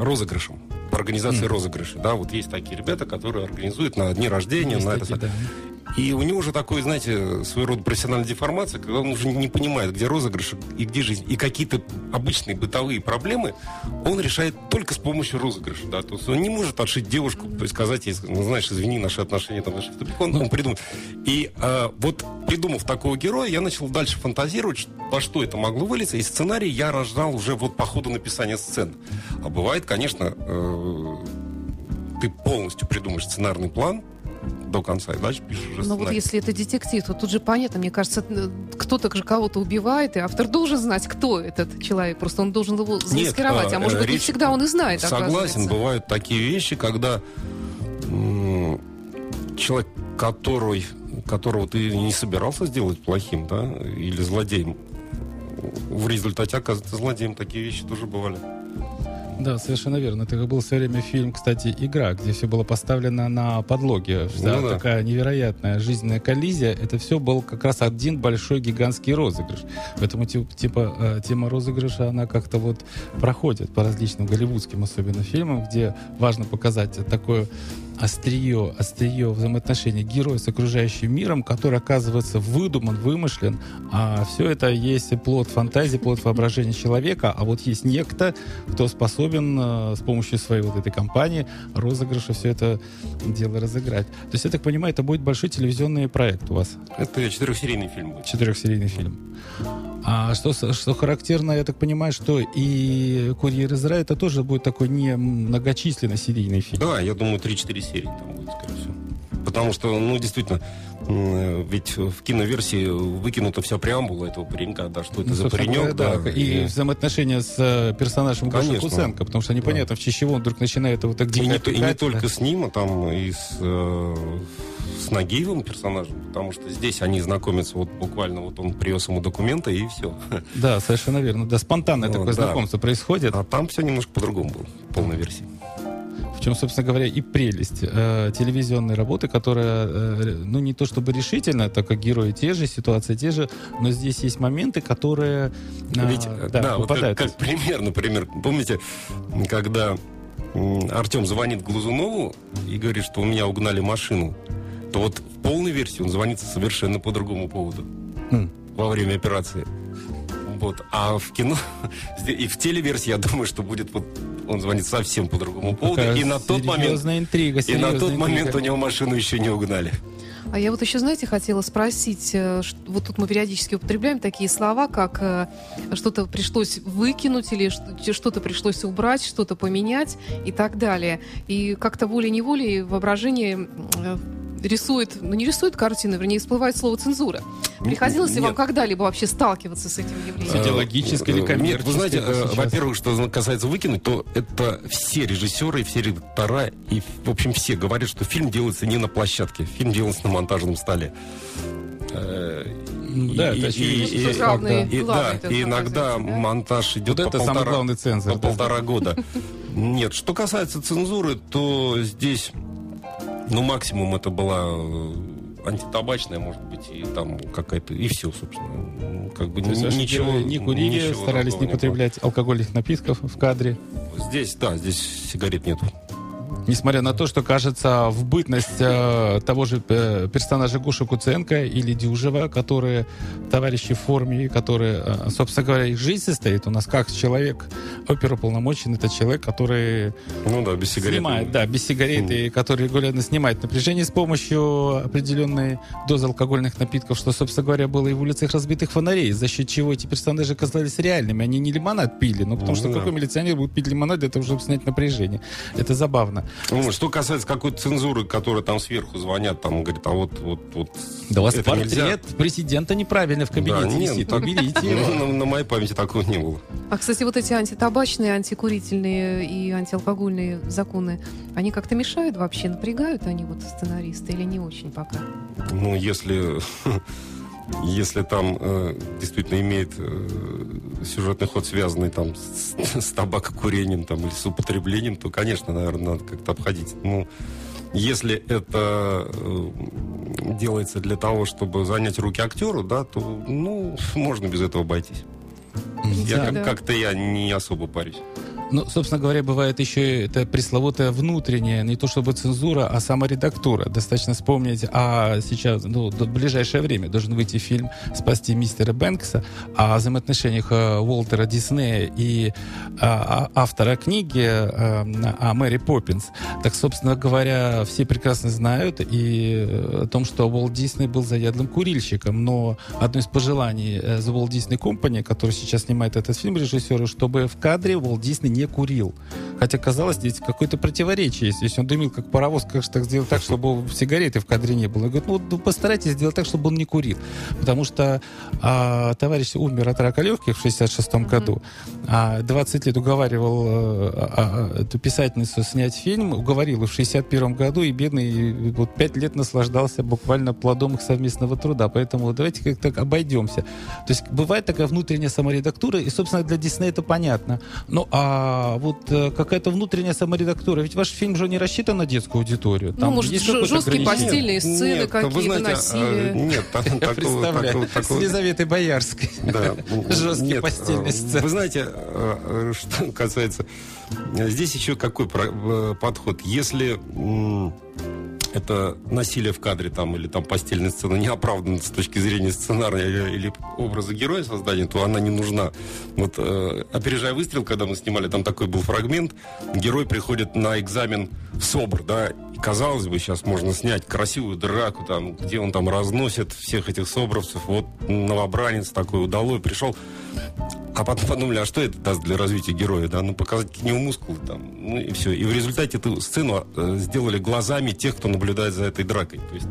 S3: розыгрышам, организации розыгрышей. Да, вот есть такие ребята, которые организуют на дни рождения,
S2: Есть
S3: на
S2: такие,
S3: это.
S2: да.
S3: И у него уже такой, знаете, своего рода профессиональная деформация, когда он уже не понимает, где розыгрыш и где жизнь. И какие-то обычные бытовые проблемы он решает только с помощью розыгрыша. Да? То есть он не может отшить девушку, то есть сказать ей, ну, знаешь, извини, наши отношения там тупик. Он, он придумал. И э, вот придумав такого героя, я начал дальше фантазировать, во что это могло вылиться. И сценарий я рождал уже вот по ходу написания сцен. А бывает, конечно, э, ты полностью придумаешь сценарный план до конца, и дальше пишешь уже
S1: Ну вот если это детектив, то тут же понятно, мне кажется, кто-то же кого-то убивает, и автор должен знать, кто этот человек. Просто он должен его замаскировать.
S3: Нет,
S1: а может
S3: э,
S1: быть, не
S3: речь-
S1: всегда он и знает,
S3: Согласен, бывают такие вещи, когда человек, который, которого ты не собирался сделать плохим, да, или злодеем, в результате оказывается злодеем. Такие вещи тоже бывали.
S2: Да, совершенно верно. Это был в свое время фильм, кстати, «Игра», где все было поставлено на подлоге. Вся
S3: Ну да.
S2: такая невероятная жизненная коллизия. Это все был как раз один большой гигантский розыгрыш. Поэтому ти- типа э, тема розыгрыша, она как-то вот проходит по различным голливудским особенно фильмам, где важно показать такое острие, острие взаимоотношений героя с окружающим миром, который оказывается выдуман, вымышлен, а все это есть плод фантазии, плод воображения человека, а вот есть некто, кто способен э, с помощью своей вот этой компании розыгрыша все это дело разыграть. То есть, я так понимаю, это будет большой телевизионный проект у вас,
S3: Это четырехсерийный фильм будет.
S2: четырехсерийный фильм. А что, что характерно, я так понимаю, что и «Курьер из рая» это тоже будет такой не многочисленный серийный фильм.
S3: Да, я думаю, 3-4 серии там будет, скорее всего. Потому что, ну, действительно, ведь в киноверсии выкинута вся преамбула этого паренька, да, что это
S2: Ну,
S3: за паренек,
S2: говоря,
S3: да.
S2: И взаимоотношения с э, персонажем Гоши
S3: Конечно.
S2: Куценко, потому что непонятно, в честь чего он вдруг начинает его так
S3: И не, и не только
S2: да.
S3: с ним, а там и с, э, с Нагиевым персонажем, потому что здесь они знакомятся, вот буквально вот он привез ему документы, и все.
S2: Да, совершенно верно. Да, спонтанное
S3: Ну,
S2: такое
S3: да.
S2: знакомство происходит,
S3: А там все немножко по-другому было, полной версии.
S2: в чем, собственно говоря, и прелесть э, телевизионной работы, которая, э, ну, не то чтобы решительно, так как герои те же, ситуации те же, но здесь есть моменты, которые э,
S3: Ведь, э, да, вот как,
S2: выпадают.
S3: как пример, например, помните, когда Артем звонит Глазунову и говорит, что у меня угнали машину, то вот в полной версии он звонит совершенно по другому поводу
S2: М.
S3: во время операции. Вот. А в кино и в телеверсии, я думаю, что будет вот он звонит совсем по другому поводу.
S2: Такая
S3: И на тот момент,
S2: интрига,
S3: и на тот
S2: серьезная
S3: момент
S2: интрига.
S3: у него машину еще не угнали.
S1: А я вот еще, знаете, хотела спросить, э, вот тут мы периодически употребляем такие слова, как э, что-то пришлось выкинуть или что-то пришлось убрать, что-то поменять и так далее. И как-то волей-неволей воображение э, рисует, ну не рисует картины, вернее, всплывает слово цензура. Приходилось ли вам когда-либо вообще сталкиваться с этим явлением?
S2: Идеологически или
S3: Э, Нет,
S2: коммерчески
S3: вы знаете, э, во-первых, что касается выкинуть, то это все режиссеры, все редактора и, в общем, все говорят, что фильм делается не на площадке, фильм делается на монтажном столе. Э,
S2: Ну да, это очевидно,
S3: и-
S2: что
S3: и-
S1: главный-
S3: и-
S1: главный
S3: да, и иногда
S1: да?
S3: монтаж идет
S2: Вот
S3: по
S2: это самый
S3: полтора,
S2: главный цензор,
S3: по
S2: да.
S3: полтора года. Нет, что касается цензуры, то здесь, ну, максимум это была э, антитабачная, может быть, и там какая-то, и все, собственно. Ну, Как бы
S2: То есть
S3: ничего,
S2: не курили,
S3: ничего
S2: старались не потреблять алкогольных напитков в кадре.
S3: Здесь, да, здесь сигарет нету.
S2: Несмотря на то, что, кажется, в бытность э, того же э, персонажа Гуши Куценко или Дюжева, которые товарищи в форме, которые, э, собственно говоря, их жизнь состоит. У нас как человек оперуполномочен, это человек, который
S3: Ну да, без сигарет.
S2: снимает, да, без сигареты, и который регулярно снимает напряжение с помощью определенной дозы алкогольных напитков, что, собственно говоря, было и в улицах разбитых фонарей, за счет чего эти персонажи оказались реальными. Они не лимонад пили, ну, потому
S3: Ну
S2: что
S3: да.
S2: какой милиционер будет пить лимонад для того, чтобы снять напряжение? Это забавно.
S3: Ну, что касается какой-то цензуры, которая там сверху звонят, там, говорит, а вот, вот, вот...
S2: Да у вас
S3: это нельзя.
S2: портрет президента неправильно в кабинете
S3: Да, нет,
S2: висит.
S3: так-
S2: Уберите его.
S3: Ну, на, на моей памяти такого не было.
S1: А, кстати, вот эти антитабачные, антикурительные и антиалкогольные законы, они как-то мешают вообще? Напрягают они вот сценаристы или не очень пока?
S3: Ну, если, если там э, действительно имеет э, сюжетный ход, связанный там с, с табакокурением там, или с употреблением, то, конечно, наверное, надо как-то обходить. Ну, если это э, делается для того, чтобы занять руки актеру, да, то, ну, можно без этого обойтись. Я
S1: Да.
S3: как-
S1: Да.
S3: как-то я не особо парюсь.
S2: Ну, собственно говоря, бывает еще это пресловутая внутренняя, не то чтобы цензура, а саморедактура. Достаточно вспомнить, а сейчас, ну, в ближайшее время должен выйти фильм «Спасти мистера Бэнкса» о взаимоотношениях э, Уолтера Диснея и а, а, автора книги э, о Мэри Поппинс. Так, собственно говоря, все прекрасно знают и э, о том, что Уолт Дисней был заядлым курильщиком, но одно из пожеланий э, The Walt Disney Company, который сейчас снимает этот фильм режиссеру, чтобы в кадре Уолт Дисней не курил. Хотя, казалось, здесь какое-то противоречие есть. Если он дымил как паровоз, как же так сделать так, чтобы сигареты в кадре не было? Говорит, ну, ну, постарайтесь сделать так, чтобы он не курил. Потому что а, товарищ умер от рака легких в 66 году, а 20 лет уговаривал э, а, а, эту писательницу снять фильм, уговорил в 61 году, и бедный вот 5 лет наслаждался буквально плодом их совместного труда. Поэтому давайте как-то обойдемся. То есть бывает такая внутренняя саморедактура, и, собственно, для Диснея это понятно. Ну, а вот э, какая-то внутренняя саморедактура, ведь ваш фильм же не рассчитан на детскую аудиторию.
S1: Ну, может,
S2: есть
S1: жесткие постельные сцены
S3: Нет, вы
S1: какие-то,
S3: знаете,
S1: насилие.
S3: а, Нет, там-
S2: Я
S3: такого,
S2: представляю,
S3: такого,
S2: с Елизаветой Боярской.
S3: Да.
S2: Жесткие
S3: Нет,
S2: постельные
S3: э,
S2: сцены.
S3: Вы знаете, э, э, что касается... э, Здесь еще какой э, подход? Если это насилие в кадре там или там постельная сцена не оправдана с точки зрения сценария или, или образа героя создания, то она не нужна. Вот э, опережая выстрел, когда мы снимали, там такой был фрагмент, герой приходит на экзамен в СОБР, да, казалось бы, сейчас можно снять красивую драку, там, где он там разносит всех этих собровцев, вот новобранец такой удалой пришел, а потом подумали, а что это даст для развития героя, да, ну, показать какие у него мускулы там, ну, и все. И в результате эту сцену э, сделали глазами тех, кто наблюдает за этой дракой. То есть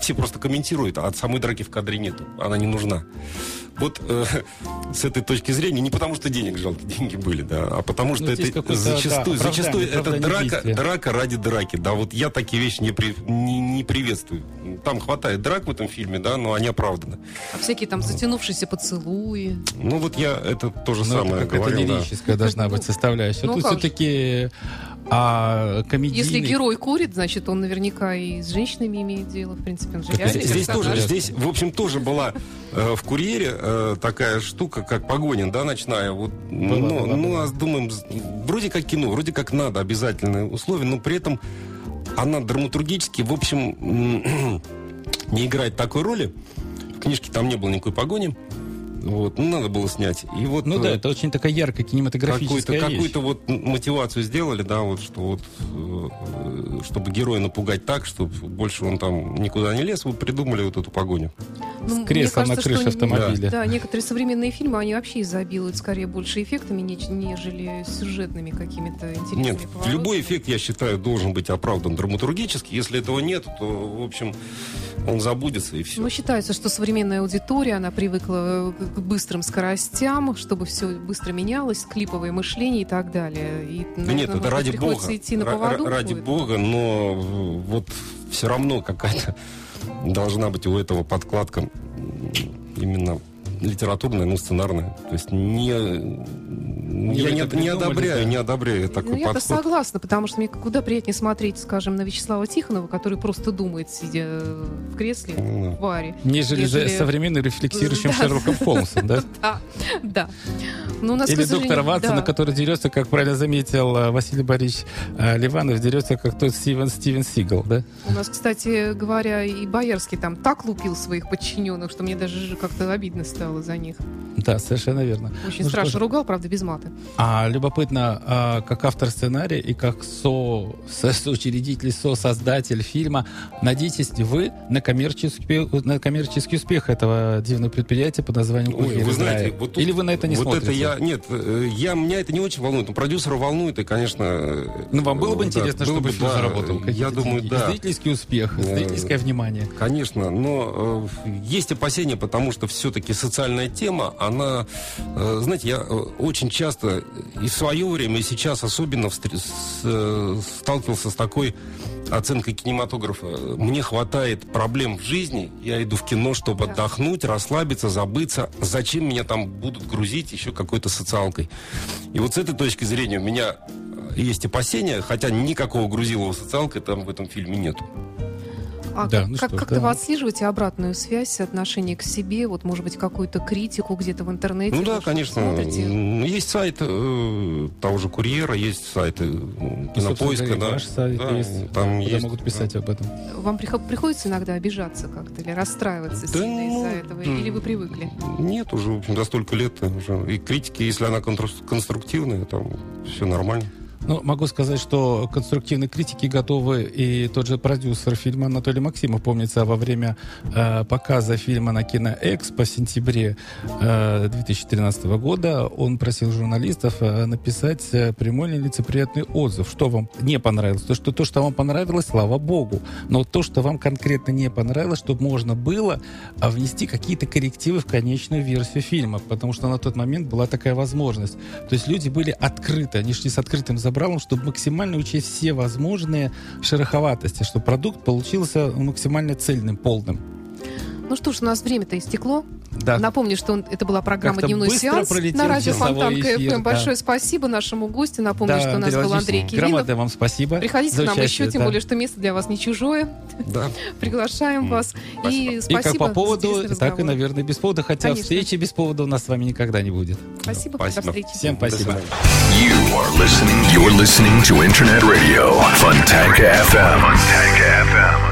S3: все просто комментируют, а от самой драки в кадре нету, она не нужна. Вот э, с этой точки зрения, не потому что денег жалко, деньги были, да, а потому что
S2: Ну,
S3: это зачастую,
S2: да,
S3: зачастую это драка,
S2: действия.
S3: драка ради драки, да, вот я такие вещи не, при- не, не приветствую. Там хватает драк в этом фильме, да, но они оправданы.
S1: А всякие там затянувшиеся поцелуи.
S3: Ну вот я это то же
S2: Ну, это
S3: самое
S2: какая-то
S3: говорил, да.
S2: лирическая должна быть составляющая.
S1: Ну,
S2: Тут
S1: как же.
S2: А, комедийный...
S1: Если герой курит, значит, он наверняка и с женщинами имеет дело. В принципе, он же
S2: Так
S1: реальный
S3: Здесь тоже, здесь, в общем, тоже была э, в курьере э, такая штука, как погоня, да, ночная. Вот,
S2: Была,
S3: ну,
S2: была,
S3: ну,
S2: была.
S3: а думаем, вроде как кино, вроде как надо обязательные условия, но при этом она драматургически, в общем, не играет такой роли. В книжке там не было никакой погони. Вот, ну, надо было снять. И вот
S2: Ну да,
S3: э,
S2: это очень такая яркая кинематографическая
S3: какую-то, какую-то вот мотивацию сделали, да, вот что вот, э, э, чтобы героя напугать так, чтобы больше он там никуда не лез, вы придумали вот эту погоню.
S1: Ну, мне
S2: креслом на крыше автомобиля.
S1: Да, некоторые современные фильмы, они вообще изобилуют скорее больше эффектами, нежели сюжетными какими-то интересными
S3: Нет,
S1: поворотами.
S3: любой эффект, я считаю, должен быть оправдан драматургически. Если этого нет, то, в общем, он забудется и все.
S1: Ну, считается, что современная аудитория, она привыкла к быстрым скоростям, чтобы все быстро менялось, клиповое мышление и так далее. И,
S3: Да
S1: наверное,
S3: нет, это ради бога.
S1: идти на поводу.
S3: ра- ради
S1: этого.
S3: бога, но вот все равно какая-то должна быть у этого подкладка именно литературная, ну, сценарная. То есть не, Я не,
S2: это
S3: не
S2: придумали,
S3: одобряю,
S2: да?
S3: не одобряю такой
S1: Ну, я-то
S3: подход.
S1: согласна, потому что мне куда приятнее смотреть, скажем, на Вячеслава Тихонова, который просто думает, сидя в кресле,
S3: Ну,
S1: в баре.
S2: Нежели за
S1: Нежели-
S2: современным рефлексирующим
S1: Да.
S2: Шерлоком Холмсом, да?
S1: Да, да. Ну, у нас,
S2: Или доктор Ватсона,
S1: да.
S2: который дерется, как правильно заметил э, Василий Борисович э, Ливанов, дерется, как тот Стивен Стивен Сигал, да?
S1: У нас, кстати говоря, и Боярский там так лупил своих подчиненных, что мне даже как-то обидно стало за них.
S2: Да, совершенно верно.
S1: Очень
S2: Ну что
S1: страшно
S2: же.
S1: ругал, правда, без мата.
S2: А любопытно, а, как автор сценария и как со, со- соучредитель, сосоздатель фильма, надеетесь ли вы на коммерческий, на коммерческий успех этого дивного предприятия под названием
S3: Ой,
S2: «Кухня
S3: вы знаете,
S2: рая»?
S3: вот тут-
S2: Или вы на это не
S3: вот
S2: смотрите?
S3: это я, нет, э, я, меня это не очень волнует, но продюсера волнует, и, конечно... э,
S2: Ну, вам было бы
S3: да,
S2: интересно,
S3: было
S2: чтобы
S3: бы,
S2: фильм
S3: да,
S2: заработал?
S3: Я думаю,
S2: деньги?
S3: да.
S2: Зрительский успех,
S3: Э,
S2: зрительское внимание.
S3: Конечно, но э, есть опасения, потому что все-таки социальная тема, она, э, знаете, я э, очень часто и в свое время, и сейчас особенно э, сталкивался с такой оценкой кинематографа. Мне хватает проблем в жизни, я иду в кино, чтобы
S1: Да.
S3: отдохнуть, расслабиться, забыться. Зачем меня там будут грузить еще какой-то социалкой? И вот с этой точки зрения у меня есть опасения, хотя никакого грузилова социалкой там в этом фильме нету.
S1: А
S2: Да,
S1: как,
S2: ну
S1: как,
S2: что ж,
S1: как-то
S2: да.
S1: вы отслеживаете обратную связь, отношение к себе, вот, может быть, какую-то критику где-то в интернете?
S3: Ну да, конечно.
S1: смотрите?
S3: Есть сайт э, того же курьера, есть сайты э, кинопоиска, да.
S2: ваш сайт
S3: Да,
S2: есть,
S3: там
S2: куда
S3: есть.
S2: могут писать об этом.
S1: Вам приход- приходится иногда обижаться как-то или расстраиваться
S3: Да
S1: сильно
S3: ну,
S1: из-за этого?
S3: да.
S1: Или вы привыкли?
S3: Нет, уже, в общем, за столько лет уже. И критики, если она конструктивная, там все нормально.
S2: Ну, могу сказать, что конструктивные критики готовы, и тот же продюсер фильма Анатолий Максимов, помнится, во время э, показа фильма на Киноэкспо в сентябре э, 2013 года он просил журналистов э, написать э, прямой лицеприятный отзыв, что вам не понравилось. То что, то, что вам понравилось, слава богу. Но то, что вам конкретно не понравилось, чтобы можно было а, внести какие-то коррективы в конечную версию фильма, потому что на тот момент была такая возможность. То есть люди были открыты, они шли с открытым забралом, чтобы максимально учесть все возможные шероховатости, чтобы продукт получился максимально цельным, полным.
S1: Ну что ж, у нас время-то истекло.
S2: Да.
S1: Напомню, что он- это была программа
S2: Как-то
S1: «Дневной сеанс» на радио
S2: часовой
S1: Фонтанка
S2: эфир,
S1: ФМ.
S2: да.
S1: Большое спасибо нашему гостю. Напомню,
S2: Да,
S1: что у нас был Андрей Кириллов.
S2: Громадное вам спасибо.
S1: Приходите
S2: за
S1: к нам
S2: участие,
S1: еще, тем
S2: да.
S1: более, что место для вас не чужое.
S3: Да.
S1: Приглашаем вас. И
S2: И
S1: спасибо
S2: как по поводу, так и, наверное, без повода. Хотя
S1: Конечно.
S2: встречи без повода у нас с вами никогда не будет.
S1: Спасибо,
S3: Спасибо.
S1: до встречи.
S2: Всем спасибо.
S7: You are listening. You're listening to Internet Radio Fontanka FM. Fontanka FM.